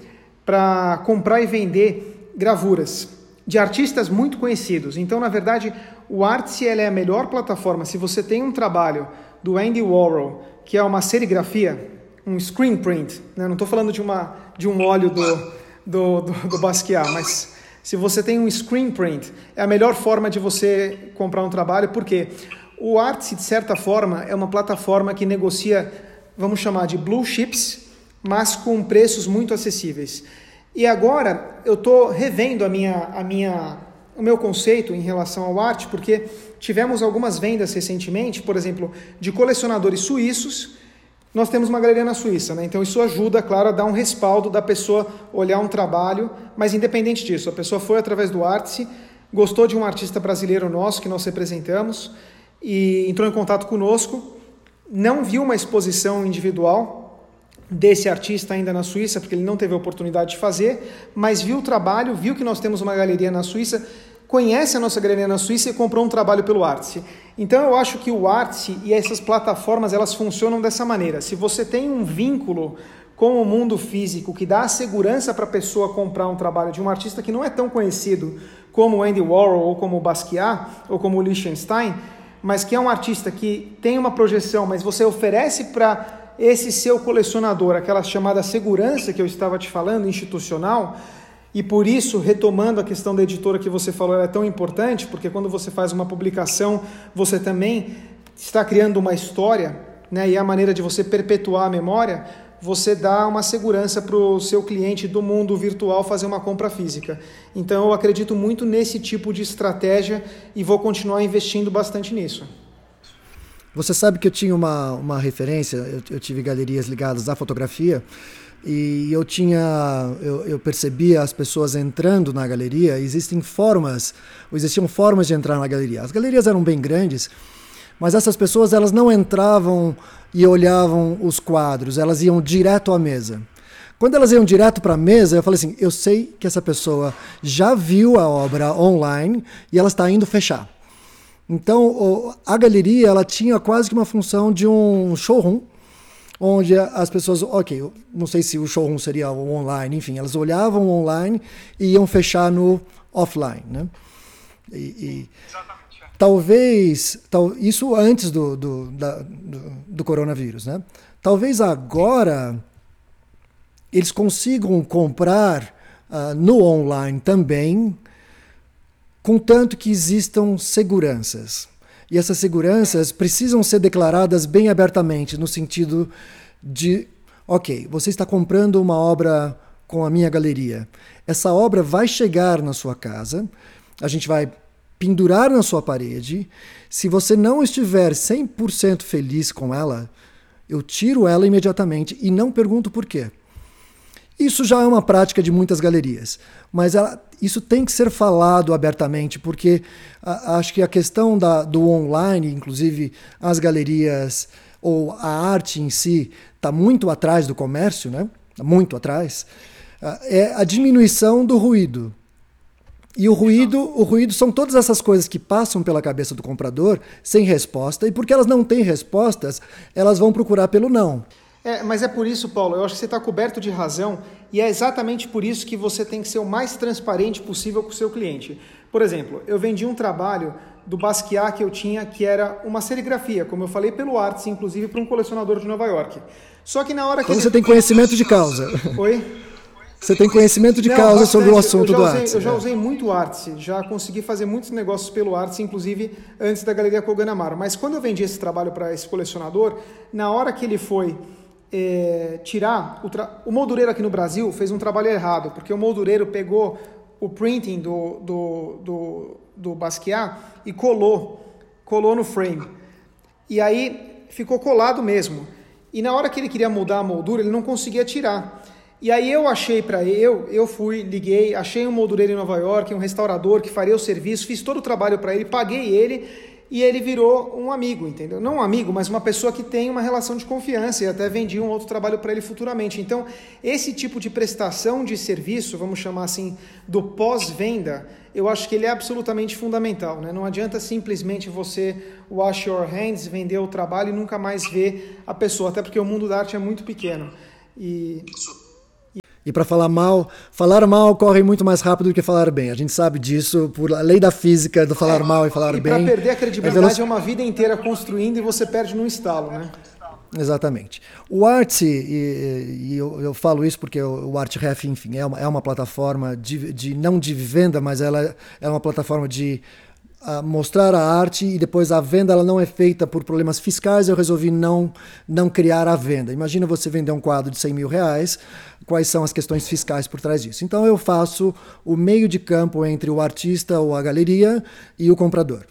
para comprar e vender gravuras de artistas muito conhecidos. Então, na verdade, o Artsy é a melhor plataforma. Se você tem um trabalho do Andy Warhol, que é uma serigrafia, um screen print, né? não estou falando de, uma, de um óleo do, do, do, do Basquiat, mas se você tem um screen print, é a melhor forma de você comprar um trabalho, porque o Artsy, de certa forma, é uma plataforma que negocia, vamos chamar de blue chips, mas com preços muito acessíveis. E agora eu estou revendo a minha, a minha, o meu conceito em relação ao arte, porque tivemos algumas vendas recentemente, por exemplo, de colecionadores suíços. Nós temos uma galeria na Suíça, né? então isso ajuda, claro, a dar um respaldo da pessoa olhar um trabalho, mas independente disso, a pessoa foi através do Artsy, gostou de um artista brasileiro nosso que nós representamos e entrou em contato conosco, não viu uma exposição individual, desse artista ainda na Suíça, porque ele não teve a oportunidade de fazer, mas viu o trabalho, viu que nós temos uma galeria na Suíça, conhece a nossa galeria na Suíça e comprou um trabalho pelo Artsy. Então eu acho que o Artsy e essas plataformas elas funcionam dessa maneira. Se você tem um vínculo com o mundo físico que dá a segurança para a pessoa comprar um trabalho de um artista que não é tão conhecido como Andy Warhol ou como Basquiat ou como Liechtenstein, mas que é um artista que tem uma projeção, mas você oferece para esse seu colecionador, aquela chamada segurança que eu estava te falando, institucional, e por isso, retomando a questão da editora que você falou, ela é tão importante, porque quando você faz uma publicação, você também está criando uma história, né, e é a maneira de você perpetuar a memória, você dá uma segurança para o seu cliente do mundo virtual fazer uma compra física. Então, eu acredito muito nesse tipo de estratégia e vou continuar investindo bastante nisso. Você sabe que eu tinha uma, uma referência, eu, eu tive galerias ligadas à fotografia, e eu tinha eu, eu, percebia as pessoas entrando na galeria existem formas existiam formas de entrar na galeria. As galerias eram bem grandes mas essas pessoas elas não entravam e olhavam os quadros elas iam direto à mesa. Quando elas iam direto para a mesa eu falei assim eu sei que essa pessoa já viu a obra online e ela está indo fechar. Então, a galeria ela tinha quase que uma função de um showroom, onde as pessoas, ok, não sei se o showroom seria online, enfim, elas olhavam online e iam fechar no offline, né? E, e talvez, tal, isso antes do, do, da, do, do coronavírus, né? Talvez agora eles consigam comprar uh, no online também contanto que existam seguranças. E essas seguranças precisam ser declaradas bem abertamente, no sentido de: ok, você está comprando uma obra com a minha galeria. Essa obra vai chegar na sua casa, a gente vai pendurar na sua parede. Se você não estiver 100% feliz com ela, eu tiro ela imediatamente e não pergunto por quê. Isso já é uma prática de muitas galerias, mas ela, isso tem que ser falado abertamente, porque a, acho que a questão da, do online, inclusive as galerias ou a arte em si, está muito atrás do comércio, né? Tá muito atrás. É a diminuição do ruído. E o ruído, o ruído são todas essas coisas que passam pela cabeça do comprador sem resposta, e porque elas não têm respostas, elas vão procurar pelo não. É, mas é por isso, Paulo, eu acho que você está coberto de razão e é exatamente por isso que você tem que ser o mais transparente possível com o seu cliente. Por exemplo, eu vendi um trabalho do Basquiat que eu tinha, que era uma serigrafia, como eu falei, pelo Arts, inclusive para um colecionador de Nova York. Só que na hora que. Então você tem conhecimento de causa. Oi? Você tem conhecimento de Não, causa bastante. sobre o assunto do Arts. Eu já usei muito Arts, já consegui fazer muitos negócios pelo Arts, inclusive antes da Galeria Koganamaro. Mas quando eu vendi esse trabalho para esse colecionador, na hora que ele foi é, tirar. O, tra... o moldureiro aqui no Brasil fez um trabalho errado, porque o moldureiro pegou o printing do, do, do, do Basquiat e colou, colou no frame. E aí ficou colado mesmo. E na hora que ele queria mudar a moldura, ele não conseguia tirar. E aí eu achei para eu, eu fui, liguei, achei um moldureiro em Nova York, um restaurador que faria o serviço, fiz todo o trabalho para ele, paguei ele e ele virou um amigo, entendeu? Não um amigo, mas uma pessoa que tem uma relação de confiança e até vendi um outro trabalho para ele futuramente. Então, esse tipo de prestação de serviço, vamos chamar assim, do pós-venda, eu acho que ele é absolutamente fundamental. Né? Não adianta simplesmente você wash your hands, vender o trabalho e nunca mais ver a pessoa, até porque o mundo da arte é muito pequeno. E e para falar mal, falar mal corre muito mais rápido do que falar bem. A gente sabe disso por a lei da física do falar mal e falar e bem. Para perder a credibilidade é, é uma vida inteira construindo e você perde num estalo, né? Exatamente. O Art, e, e eu, eu, falo isso porque o, o ArtRef, enfim, é uma, é uma plataforma de, de, não de venda, mas ela é uma plataforma de mostrar a arte e depois a venda ela não é feita por problemas fiscais, eu resolvi não, não criar a venda. Imagina você vender um quadro de 100 mil reais, quais são as questões fiscais por trás disso. Então eu faço o meio de campo entre o artista ou a galeria e o comprador.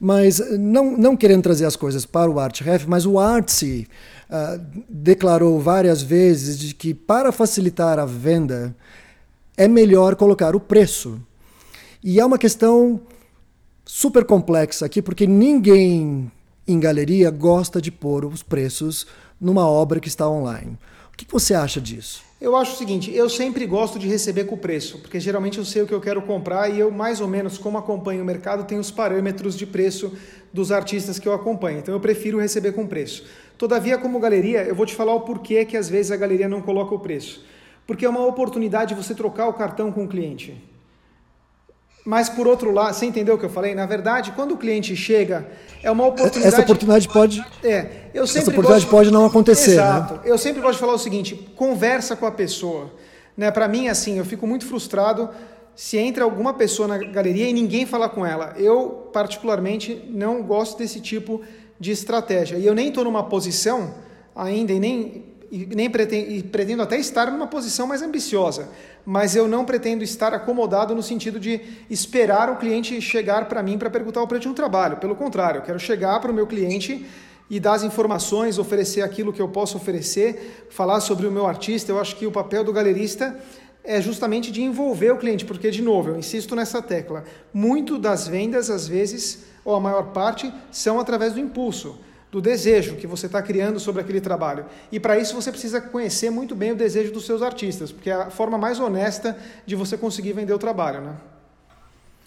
Mas não, não querendo trazer as coisas para o Art Ref, mas o Artsy uh, declarou várias vezes de que para facilitar a venda é melhor colocar o preço. E é uma questão super complexa aqui, porque ninguém em galeria gosta de pôr os preços numa obra que está online. O que você acha disso? Eu acho o seguinte, eu sempre gosto de receber com preço, porque geralmente eu sei o que eu quero comprar e eu mais ou menos, como acompanho o mercado, tenho os parâmetros de preço dos artistas que eu acompanho. Então eu prefiro receber com preço. Todavia, como galeria, eu vou te falar o porquê que às vezes a galeria não coloca o preço. Porque é uma oportunidade de você trocar o cartão com o cliente. Mas por outro lado, você entendeu o que eu falei? Na verdade, quando o cliente chega, é uma oportunidade. Essa oportunidade pode. É, eu sempre essa oportunidade pode não acontecer. Né? Exato. Né? Eu sempre gosto de falar o seguinte: conversa com a pessoa. Né? Para mim, assim, eu fico muito frustrado se entra alguma pessoa na galeria e ninguém fala com ela. Eu, particularmente, não gosto desse tipo de estratégia. E eu nem estou numa posição ainda, e nem e nem pretendo, e pretendo até estar numa posição mais ambiciosa, mas eu não pretendo estar acomodado no sentido de esperar o cliente chegar para mim para perguntar o preço de um trabalho. Pelo contrário, eu quero chegar para o meu cliente e dar as informações, oferecer aquilo que eu posso oferecer, falar sobre o meu artista. Eu acho que o papel do galerista é justamente de envolver o cliente, porque, de novo, eu insisto nessa tecla: muito das vendas, às vezes, ou a maior parte, são através do impulso do desejo que você está criando sobre aquele trabalho. E para isso você precisa conhecer muito bem o desejo dos seus artistas, porque é a forma mais honesta de você conseguir vender o trabalho, né?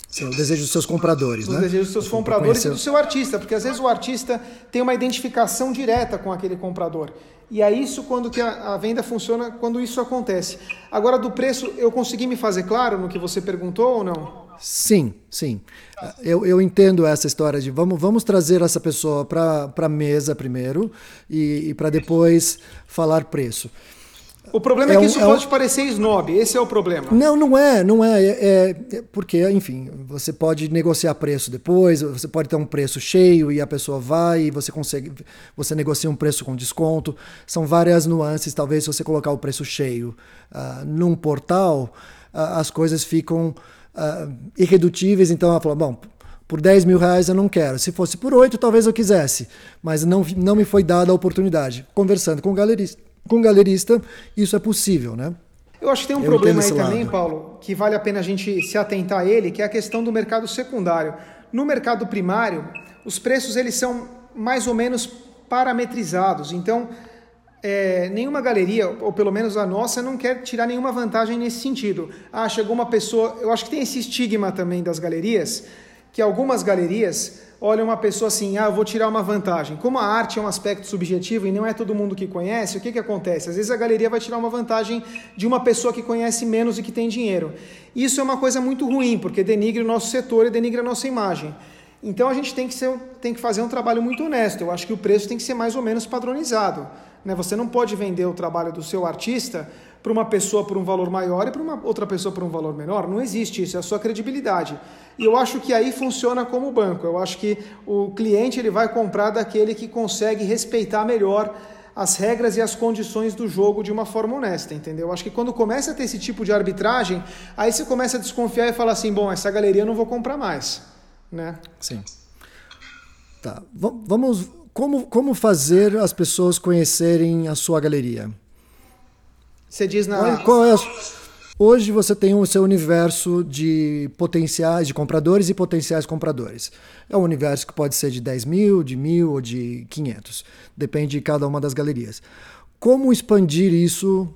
Sim, o desejo dos seus compradores, né? O desejo dos seus compradores e do seu artista, porque às vezes o artista tem uma identificação direta com aquele comprador. E é isso quando que a, a, venda funciona, quando isso acontece. Agora, do preço, eu consegui me fazer claro no que você perguntou ou não? Sim, sim. Eu, eu entendo essa história de vamos, vamos trazer essa pessoa para a mesa primeiro e, e para depois falar preço. O problema é, é que isso é pode um... parecer snob, esse é o problema. Não, não é, não é, é, é, Porque, enfim, você pode negociar preço depois, você pode ter um preço cheio e a pessoa vai e você consegue. Você negocia um preço com desconto. São várias nuances, talvez, se você colocar o preço cheio uh, num portal, uh, as coisas ficam uh, irredutíveis, então ela falou: bom, por 10 mil reais eu não quero. Se fosse por 8, talvez eu quisesse. Mas não, não me foi dada a oportunidade. Conversando com o galerista com galerista, isso é possível, né? Eu acho que tem um eu problema aí também, lado. Paulo, que vale a pena a gente se atentar a ele, que é a questão do mercado secundário. No mercado primário, os preços eles são mais ou menos parametrizados. Então, é, nenhuma galeria, ou pelo menos a nossa, não quer tirar nenhuma vantagem nesse sentido. Ah, chegou uma pessoa. Eu acho que tem esse estigma também das galerias, que algumas galerias olha uma pessoa assim, ah, eu vou tirar uma vantagem. Como a arte é um aspecto subjetivo e não é todo mundo que conhece, o que, que acontece? Às vezes a galeria vai tirar uma vantagem de uma pessoa que conhece menos e que tem dinheiro. Isso é uma coisa muito ruim, porque denigre o nosso setor e denigre a nossa imagem. Então a gente tem que, ser, tem que fazer um trabalho muito honesto. Eu acho que o preço tem que ser mais ou menos padronizado. Né? Você não pode vender o trabalho do seu artista para uma pessoa por um valor maior e para uma outra pessoa por um valor menor. Não existe isso, é a sua credibilidade. E eu acho que aí funciona como banco. Eu acho que o cliente ele vai comprar daquele que consegue respeitar melhor as regras e as condições do jogo de uma forma honesta, entendeu? Eu acho que quando começa a ter esse tipo de arbitragem, aí você começa a desconfiar e fala assim, bom, essa galeria eu não vou comprar mais, né? Sim. Tá. V vamos como, como fazer as pessoas conhecerem a sua galeria? Você diz na. Qual, é a... Hoje você tem o seu universo de potenciais, de compradores e potenciais compradores. É um universo que pode ser de 10 mil, de mil ou de 500. Depende de cada uma das galerias. Como expandir isso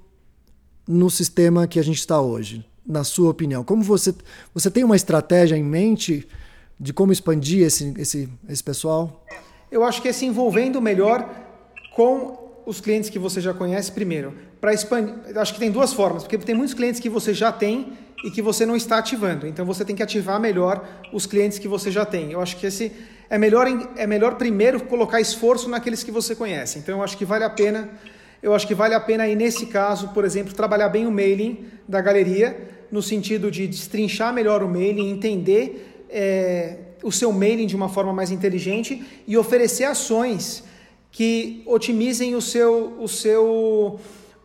no sistema que a gente está hoje, na sua opinião? Como você, você tem uma estratégia em mente de como expandir esse, esse, esse pessoal? Eu acho que é se envolvendo melhor com os clientes que você já conhece primeiro. Para expandir, acho que tem duas formas, porque tem muitos clientes que você já tem e que você não está ativando. Então você tem que ativar melhor os clientes que você já tem. Eu acho que esse é melhor é melhor primeiro colocar esforço naqueles que você conhece. Então eu acho que vale a pena, eu acho que vale a pena aí nesse caso, por exemplo, trabalhar bem o mailing da galeria no sentido de destrinchar melhor o mailing, entender é, o seu mailing de uma forma mais inteligente e oferecer ações que otimizem o seu, o seu,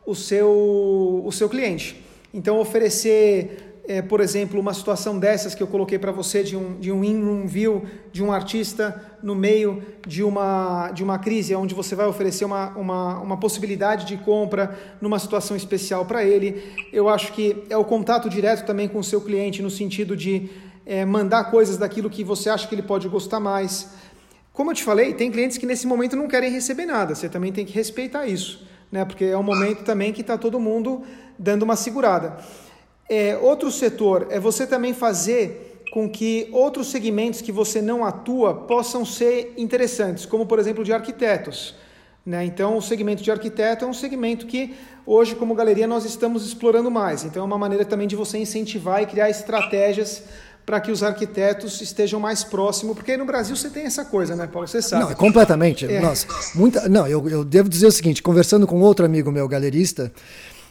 o seu, o seu cliente. Então, oferecer é, por exemplo, uma situação dessas que eu coloquei para você de um, de um in-room view de um artista no meio de uma, de uma crise, onde você vai oferecer uma, uma, uma possibilidade de compra numa situação especial para ele. Eu acho que é o contato direto também com o seu cliente, no sentido de é, mandar coisas daquilo que você acha que ele pode gostar mais. Como eu te falei, tem clientes que nesse momento não querem receber nada, você também tem que respeitar isso, né? porque é um momento também que está todo mundo dando uma segurada. É, outro setor é você também fazer com que outros segmentos que você não atua possam ser interessantes, como por exemplo de arquitetos. Né? Então, o segmento de arquiteto é um segmento que hoje, como galeria, nós estamos explorando mais. Então, é uma maneira também de você incentivar e criar estratégias para que os arquitetos estejam mais próximos, porque aí no Brasil você tem essa coisa, né, Paulo? Você sabe. Não, é completamente. É. Nossa, muita. Não, eu, eu devo dizer o seguinte: conversando com outro amigo meu, galerista,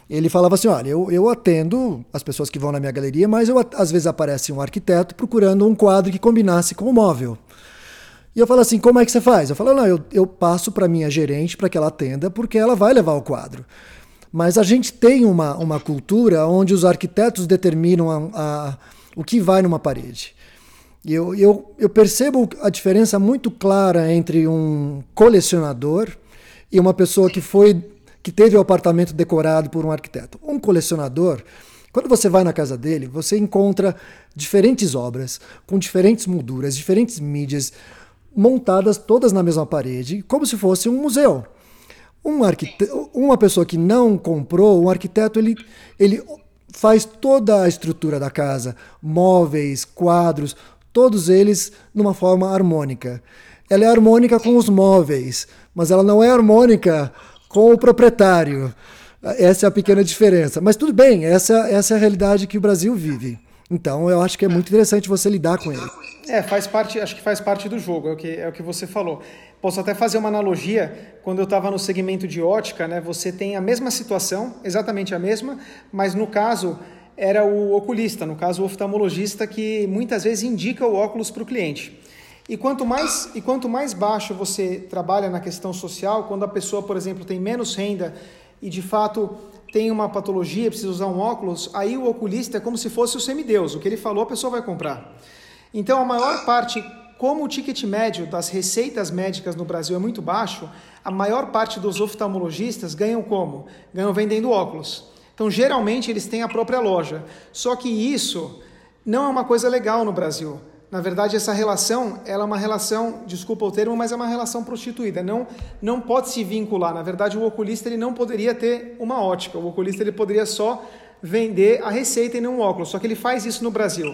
ele falava assim: olha, eu, eu atendo as pessoas que vão na minha galeria, mas eu, às vezes aparece um arquiteto procurando um quadro que combinasse com o móvel. E eu falo assim: como é que você faz? Eu falo: não, eu, eu passo para minha gerente para que ela atenda, porque ela vai levar o quadro. Mas a gente tem uma, uma cultura onde os arquitetos determinam a, a, o que vai numa parede. Eu, eu, eu percebo a diferença muito clara entre um colecionador e uma pessoa que foi que teve o apartamento decorado por um arquiteto. Um colecionador, quando você vai na casa dele, você encontra diferentes obras, com diferentes molduras, diferentes mídias, montadas todas na mesma parede, como se fosse um museu. Um arquite... Uma pessoa que não comprou, um arquiteto, ele, ele faz toda a estrutura da casa, móveis, quadros, todos eles numa forma harmônica. Ela é harmônica com os móveis, mas ela não é harmônica com o proprietário. Essa é a pequena diferença. Mas tudo bem, essa, essa é a realidade que o Brasil vive. Então eu acho que é muito interessante você lidar com ele. É, faz parte, acho que faz parte do jogo, é o que, é o que você falou. Posso até fazer uma analogia, quando eu estava no segmento de ótica, né, você tem a mesma situação, exatamente a mesma, mas no caso era o oculista, no caso o oftalmologista, que muitas vezes indica o óculos para o cliente. E quanto mais e quanto mais baixo você trabalha na questão social, quando a pessoa, por exemplo, tem menos renda e de fato tem uma patologia, precisa usar um óculos, aí o oculista é como se fosse o semideus. O que ele falou, a pessoa vai comprar. Então, a maior parte, como o ticket médio das receitas médicas no Brasil é muito baixo, a maior parte dos oftalmologistas ganham como? Ganham vendendo óculos. Então, geralmente, eles têm a própria loja. Só que isso não é uma coisa legal no Brasil. Na verdade, essa relação, ela é uma relação, desculpa o termo, mas é uma relação prostituída. Não, não pode se vincular. Na verdade, o oculista ele não poderia ter uma ótica. O oculista ele poderia só vender a receita e não um óculos. Só que ele faz isso no Brasil.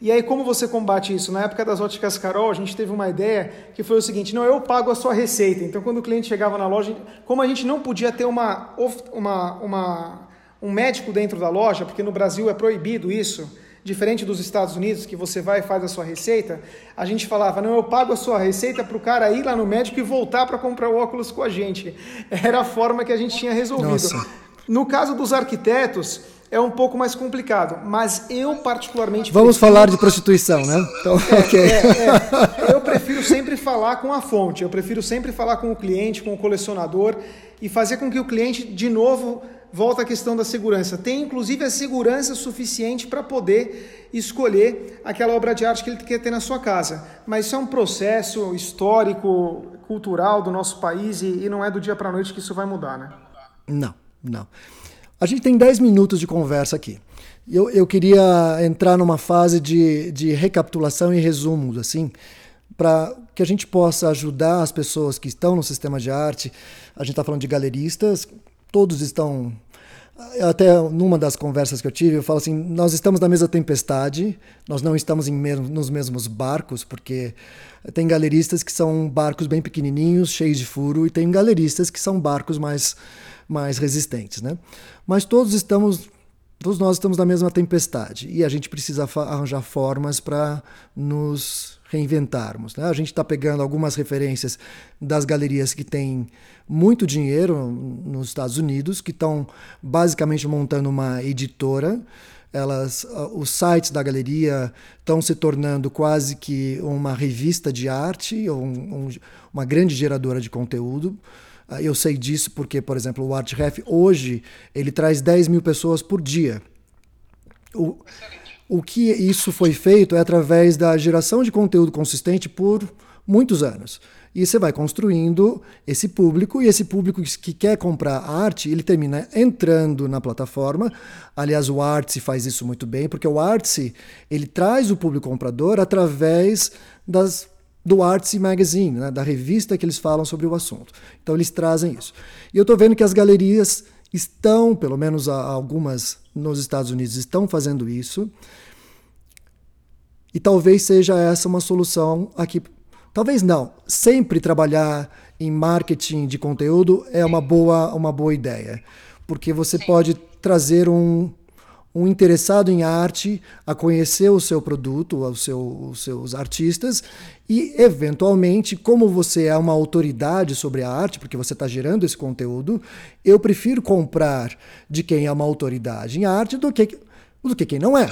E aí, como você combate isso? Na época das óticas Carol, a gente teve uma ideia que foi o seguinte: não, eu pago a sua receita. Então, quando o cliente chegava na loja, como a gente não podia ter uma, uma, uma um médico dentro da loja, porque no Brasil é proibido isso diferente dos Estados Unidos, que você vai e faz a sua receita, a gente falava, não, eu pago a sua receita para o cara ir lá no médico e voltar para comprar o óculos com a gente. Era a forma que a gente tinha resolvido. Nossa. No caso dos arquitetos, é um pouco mais complicado, mas eu particularmente. Vamos prefiro... falar de prostituição, né? Então, é, ok. É, é. Eu prefiro sempre falar com a fonte, eu prefiro sempre falar com o cliente, com o colecionador e fazer com que o cliente, de novo, volta à questão da segurança. Tem inclusive a segurança suficiente para poder escolher aquela obra de arte que ele quer ter na sua casa. Mas isso é um processo histórico, cultural do nosso país e, e não é do dia para a noite que isso vai mudar, né? Não, não. A gente tem 10 minutos de conversa aqui. Eu, eu queria entrar numa fase de, de recapitulação e resumos, assim, para que a gente possa ajudar as pessoas que estão no sistema de arte. A gente está falando de galeristas, todos estão. Até numa das conversas que eu tive, eu falo assim: nós estamos na mesma tempestade, nós não estamos em nos mesmos barcos, porque tem galeristas que são barcos bem pequenininhos, cheios de furo, e tem galeristas que são barcos mais, mais resistentes. Né? Mas todos estamos. Todos nós estamos na mesma tempestade e a gente precisa arranjar formas para nos reinventarmos. Né? A gente está pegando algumas referências das galerias que têm muito dinheiro nos Estados Unidos, que estão basicamente montando uma editora elas, uh, os sites da galeria estão se tornando quase que uma revista de arte, ou um, um, uma grande geradora de conteúdo. Uh, eu sei disso porque, por exemplo, o ArtRef hoje ele traz 10 mil pessoas por dia. O, o que isso foi feito é através da geração de conteúdo consistente por muitos anos. E você vai construindo esse público, e esse público que quer comprar arte, ele termina entrando na plataforma. Aliás, o Artsy faz isso muito bem, porque o Artsy, ele traz o público comprador através das do Artsy Magazine, né, da revista que eles falam sobre o assunto. Então eles trazem isso. E eu estou vendo que as galerias estão, pelo menos algumas nos Estados Unidos, estão fazendo isso. E talvez seja essa uma solução aqui Talvez não. Sempre trabalhar em marketing de conteúdo é uma boa, uma boa ideia, porque você Sim. pode trazer um, um interessado em arte a conhecer o seu produto, o seu, os seus artistas e, eventualmente, como você é uma autoridade sobre a arte, porque você está gerando esse conteúdo, eu prefiro comprar de quem é uma autoridade em arte do que, do que quem não é.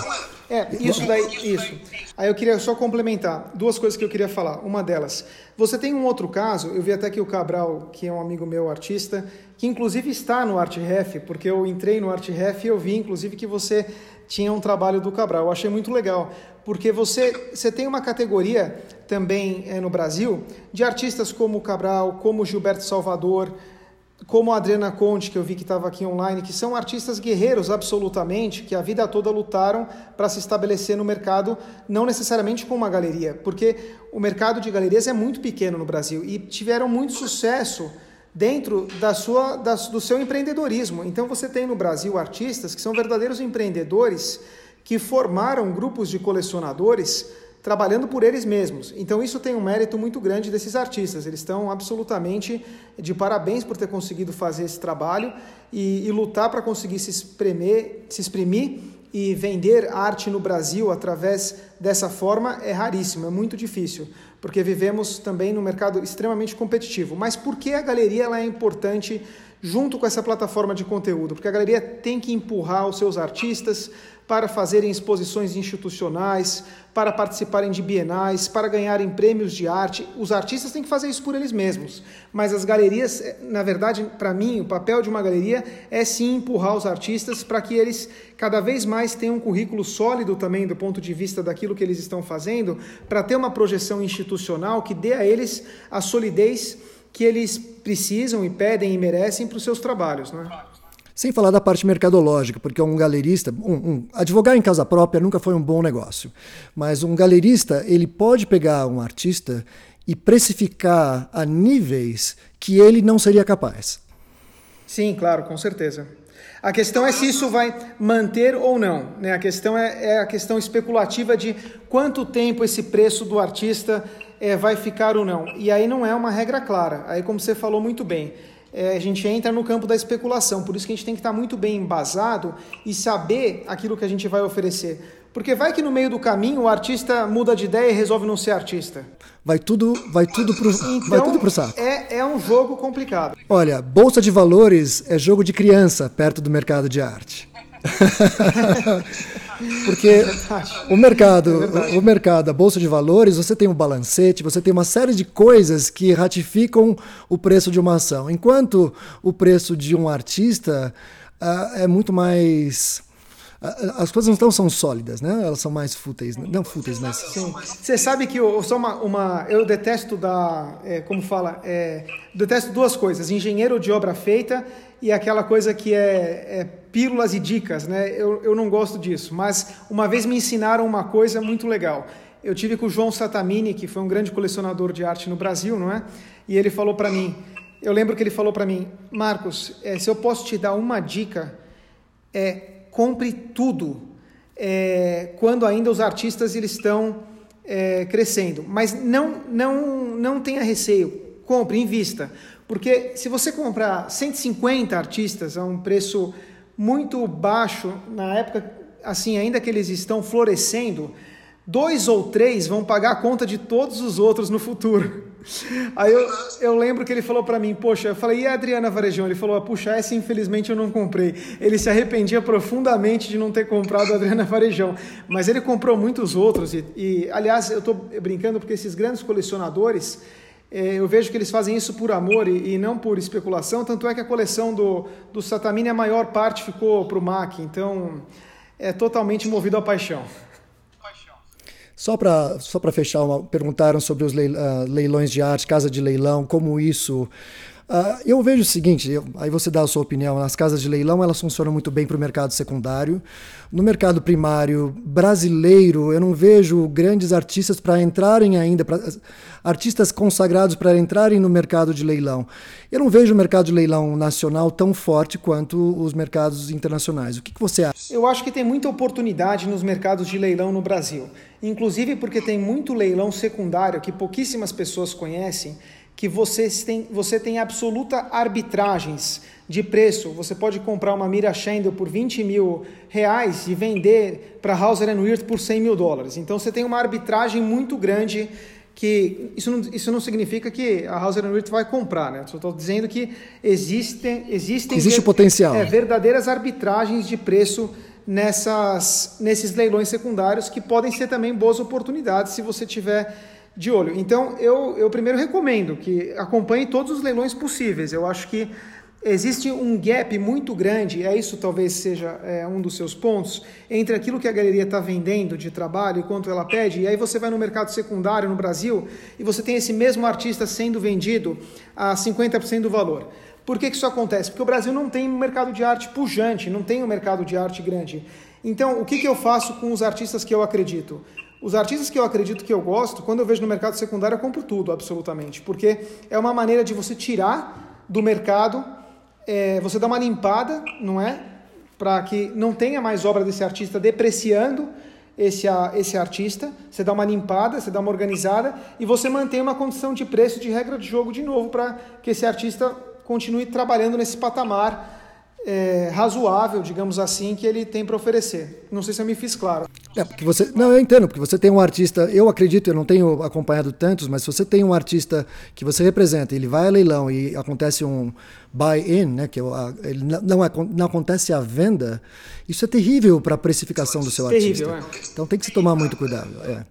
É, isso daí, isso. Aí eu queria só complementar duas coisas que eu queria falar. Uma delas, você tem um outro caso, eu vi até que o Cabral, que é um amigo meu artista, que inclusive está no ArtRef, porque eu entrei no ArtRef e eu vi inclusive que você tinha um trabalho do Cabral. Eu achei muito legal, porque você, você tem uma categoria também é, no Brasil de artistas como o Cabral, como Gilberto Salvador, como a Adriana Conte, que eu vi que estava aqui online, que são artistas guerreiros absolutamente, que a vida toda lutaram para se estabelecer no mercado, não necessariamente com uma galeria, porque o mercado de galerias é muito pequeno no Brasil e tiveram muito sucesso dentro da sua, da, do seu empreendedorismo. Então você tem no Brasil artistas que são verdadeiros empreendedores que formaram grupos de colecionadores trabalhando por eles mesmos. Então isso tem um mérito muito grande desses artistas. Eles estão absolutamente de parabéns por ter conseguido fazer esse trabalho e, e lutar para conseguir se exprimir, se exprimir e vender arte no Brasil através dessa forma é raríssimo, é muito difícil, porque vivemos também num mercado extremamente competitivo. Mas por que a galeria ela é importante junto com essa plataforma de conteúdo? Porque a galeria tem que empurrar os seus artistas para fazerem exposições institucionais, para participarem de bienais, para ganharem prêmios de arte. Os artistas têm que fazer isso por eles mesmos, mas as galerias, eh, na verdade, para mim, o papel de uma galeria é sim empurrar os artistas para que eles cada vez mais tenham um currículo sólido também do ponto de vista daquilo que eles estão fazendo, para ter uma projeção institucional que dê a eles a solidez que eles precisam e pedem e merecem para os seus trabalhos. Né? Sem falar da parte mercadológica, porque um galerista, um, um, advogar em casa própria nunca foi um bom negócio, mas um galerista ele pode pegar um artista e precificar a níveis que ele não seria capaz. Sim, claro, com certeza. A questão é se isso vai manter ou não. Né? A questão é, é a questão especulativa de quanto tempo esse preço do artista é, vai ficar ou não. E aí não é uma regra clara. Aí, como você falou muito bem, é, a gente entra no campo da especulação. Por isso que a gente tem que estar muito bem embasado e saber aquilo que a gente vai oferecer. Porque vai que no meio do caminho o artista muda de ideia e resolve não ser artista. Vai tudo, vai tudo pro, então, vai tudo pro saco. É, é um jogo complicado. Olha, bolsa de valores é jogo de criança perto do mercado de arte. Porque é o mercado, é o mercado, a bolsa de valores, você tem um balancete, você tem uma série de coisas que ratificam o preço de uma ação. Enquanto o preço de um artista uh, é muito mais as coisas não são sólidas, né? Elas são mais fúteis, não fúteis, mas sim. Você sabe que eu sou uma, uma eu detesto da, é, como fala, é, detesto duas coisas: engenheiro de obra feita e aquela coisa que é, é pílulas e dicas, né? Eu, eu não gosto disso. Mas uma vez me ensinaram uma coisa muito legal. Eu tive com o João Satamini, que foi um grande colecionador de arte no Brasil, não é? E ele falou para mim, eu lembro que ele falou para mim, Marcos, é, se eu posso te dar uma dica, é compre tudo é, quando ainda os artistas eles estão é, crescendo. Mas não, não, não tenha receio, compre, invista. Porque se você comprar 150 artistas a um preço muito baixo, na época, assim, ainda que eles estão florescendo, dois ou três vão pagar a conta de todos os outros no futuro. Aí eu, eu lembro que ele falou para mim, poxa, eu falei, e a Adriana Varejão? Ele falou, puxa, essa infelizmente eu não comprei. Ele se arrependia profundamente de não ter comprado a Adriana Varejão, mas ele comprou muitos outros. E, e aliás, eu estou brincando porque esses grandes colecionadores, é, eu vejo que eles fazem isso por amor e, e, não por especulação. Tanto é que a coleção do, do Satamini, a maior parte ficou para o MAC, então é totalmente movido à paixão. Só para só fechar, uma, perguntaram sobre os ah, leilões de arte, casa de leilão, como isso Uh, eu vejo o seguinte, eu, aí você dá a sua opinião, as casas de leilão elas funcionam muito bem para o mercado secundário. No mercado primário brasileiro, eu não vejo grandes artistas para entrarem ainda, pra, artistas consagrados para entrarem no mercado de leilão. Eu não vejo o mercado de leilão nacional tão forte quanto os mercados internacionais. O que, que você acha? Eu acho que tem muita oportunidade nos mercados de leilão no Brasil, inclusive porque tem muito leilão secundário que pouquíssimas pessoas conhecem que você tem, você tem absoluta arbitragens de preço. Você pode comprar uma mira Chandel por 20 mil reais e vender para Hauser Wirth por 100 mil dólares. Então você tem uma arbitragem muito grande que isso não, isso não significa que a Hauser Wirth vai comprar, né? Só estou dizendo que existem existem existe ver, potencial, é, verdadeiras arbitragens de preço nessas nesses leilões secundários que podem ser também boas oportunidades se você tiver de olho. Então, eu, eu primeiro recomendo que acompanhe todos os leilões possíveis. Eu acho que existe um gap muito grande, é isso talvez seja é, um dos seus pontos, entre aquilo que a galeria está vendendo de trabalho e quanto ela pede, e aí você vai no mercado secundário no Brasil e você tem esse mesmo artista sendo vendido a 50% do valor. Por que, que isso acontece? Porque o Brasil não tem um mercado de arte pujante, não tem um mercado de arte grande. Então, o que, que eu faço com os artistas que eu acredito? Os artistas que eu acredito que eu gosto, quando eu vejo no mercado secundário, eu compro tudo, absolutamente. Porque é uma maneira de você tirar do mercado, é, você dar uma limpada, não é? Para que não tenha mais obra desse artista depreciando esse, esse artista. Você dá uma limpada, você dá uma organizada e você mantém uma condição de preço, de regra de jogo de novo, para que esse artista continue trabalhando nesse patamar é, razoável, digamos assim, que ele tem para oferecer. Não sei se eu me fiz claro. É, porque você, não, eu entendo, porque você tem um artista, eu acredito, eu não tenho acompanhado tantos, mas se você tem um artista que você representa, ele vai a leilão e acontece um buy-in, né, que é ele não, não, não, acontece a venda, isso é terrível para a precificação do seu terrível, artista. É. Então tem que se tomar muito cuidado. É.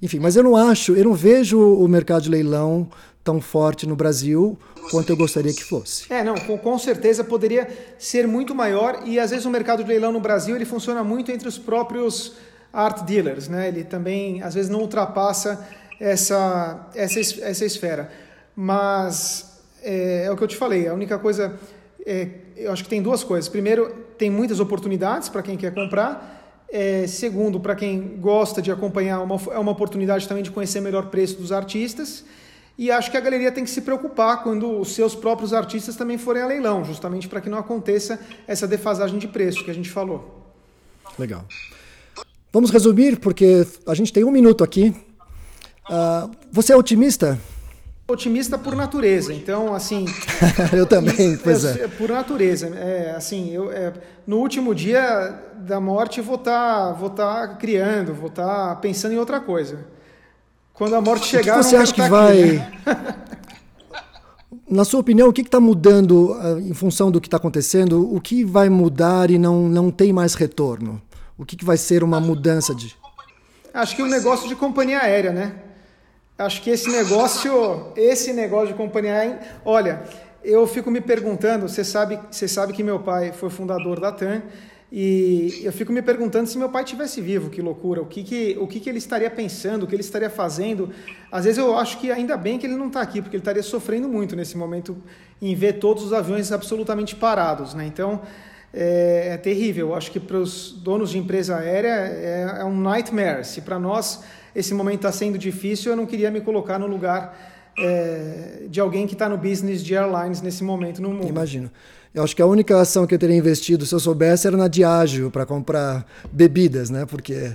Enfim, mas eu não acho, eu não vejo o mercado de leilão tão forte no Brasil quanto eu gostaria que fosse. É, não, com, com, certeza poderia ser muito maior e às vezes o mercado de leilão no Brasil ele funciona muito entre os próprios art dealers, né? Ele também às vezes não ultrapassa essa essa, essa esfera. Mas é, é o que eu te falei, a única coisa é, eu acho que tem duas coisas. Primeiro, tem muitas oportunidades para quem quer comprar. É, segundo, para quem gosta de acompanhar, uma, é uma oportunidade também de conhecer melhor o preço dos artistas. E acho que a galeria tem que se preocupar quando os seus próprios artistas também forem a leilão, justamente para que não aconteça essa defasagem de preço que a gente falou. Legal. Vamos resumir, porque a gente tem um minuto aqui. Uh, você é otimista? Otimista por natureza, então assim. eu também, pois é, é. Por natureza, é assim. Eu, é, no último dia da morte vou estar, tá, vou tá criando, vou estar tá pensando em outra coisa. Quando a morte chegar, o que você acha que vai. Aqui, né? Na sua opinião, o que está mudando uh, em função do que está acontecendo? O que vai mudar e não, não tem mais retorno? O que, que vai ser uma mudança de. Acho que o negócio de companhia aérea, né? Acho que esse negócio, esse negócio de companhia aérea. Olha, eu fico me perguntando, você sabe, você sabe que meu pai foi fundador da TAM e eu fico me perguntando se meu pai tivesse vivo, que loucura, o que, que, o que, que ele estaria pensando, o que ele estaria fazendo. Às vezes eu acho que ainda bem que ele não está aqui, porque ele estaria sofrendo muito nesse momento em ver todos os aviões absolutamente parados. Né? Então é, é terrível. Eu acho que para os donos de empresa aérea é, é um nightmare. Se para nós esse momento está sendo difícil, eu não queria me colocar no lugar é, de alguém que está no business de airlines nesse momento no mundo. Imagino. Eu acho que a única ação que eu teria investido, se eu soubesse, era na Diageo para comprar bebidas, né? Porque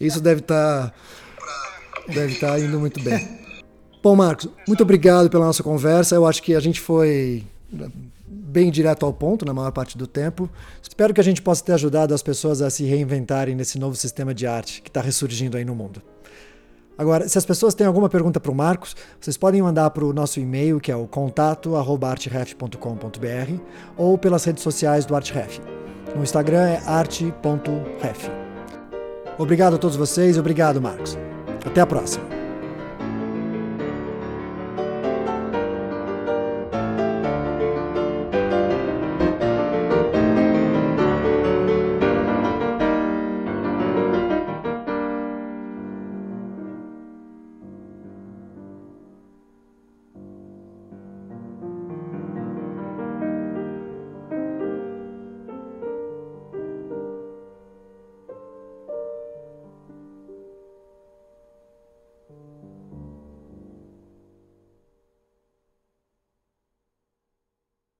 isso deve estar tá, deve tá indo muito bem. Bom, Marcos, muito obrigado pela nossa conversa. Eu acho que a gente foi bem direto ao ponto na maior parte do tempo. Espero que a gente possa ter ajudado as pessoas a se reinventarem nesse novo sistema de arte que está ressurgindo aí no mundo. Agora, se as pessoas têm alguma pergunta para o Marcos, vocês podem mandar para o nosso e-mail, que é o contato@artref.com.br, ou pelas redes sociais do ArtRef. No Instagram é arte.ref. Obrigado a todos vocês, obrigado, Marcos. Até a próxima.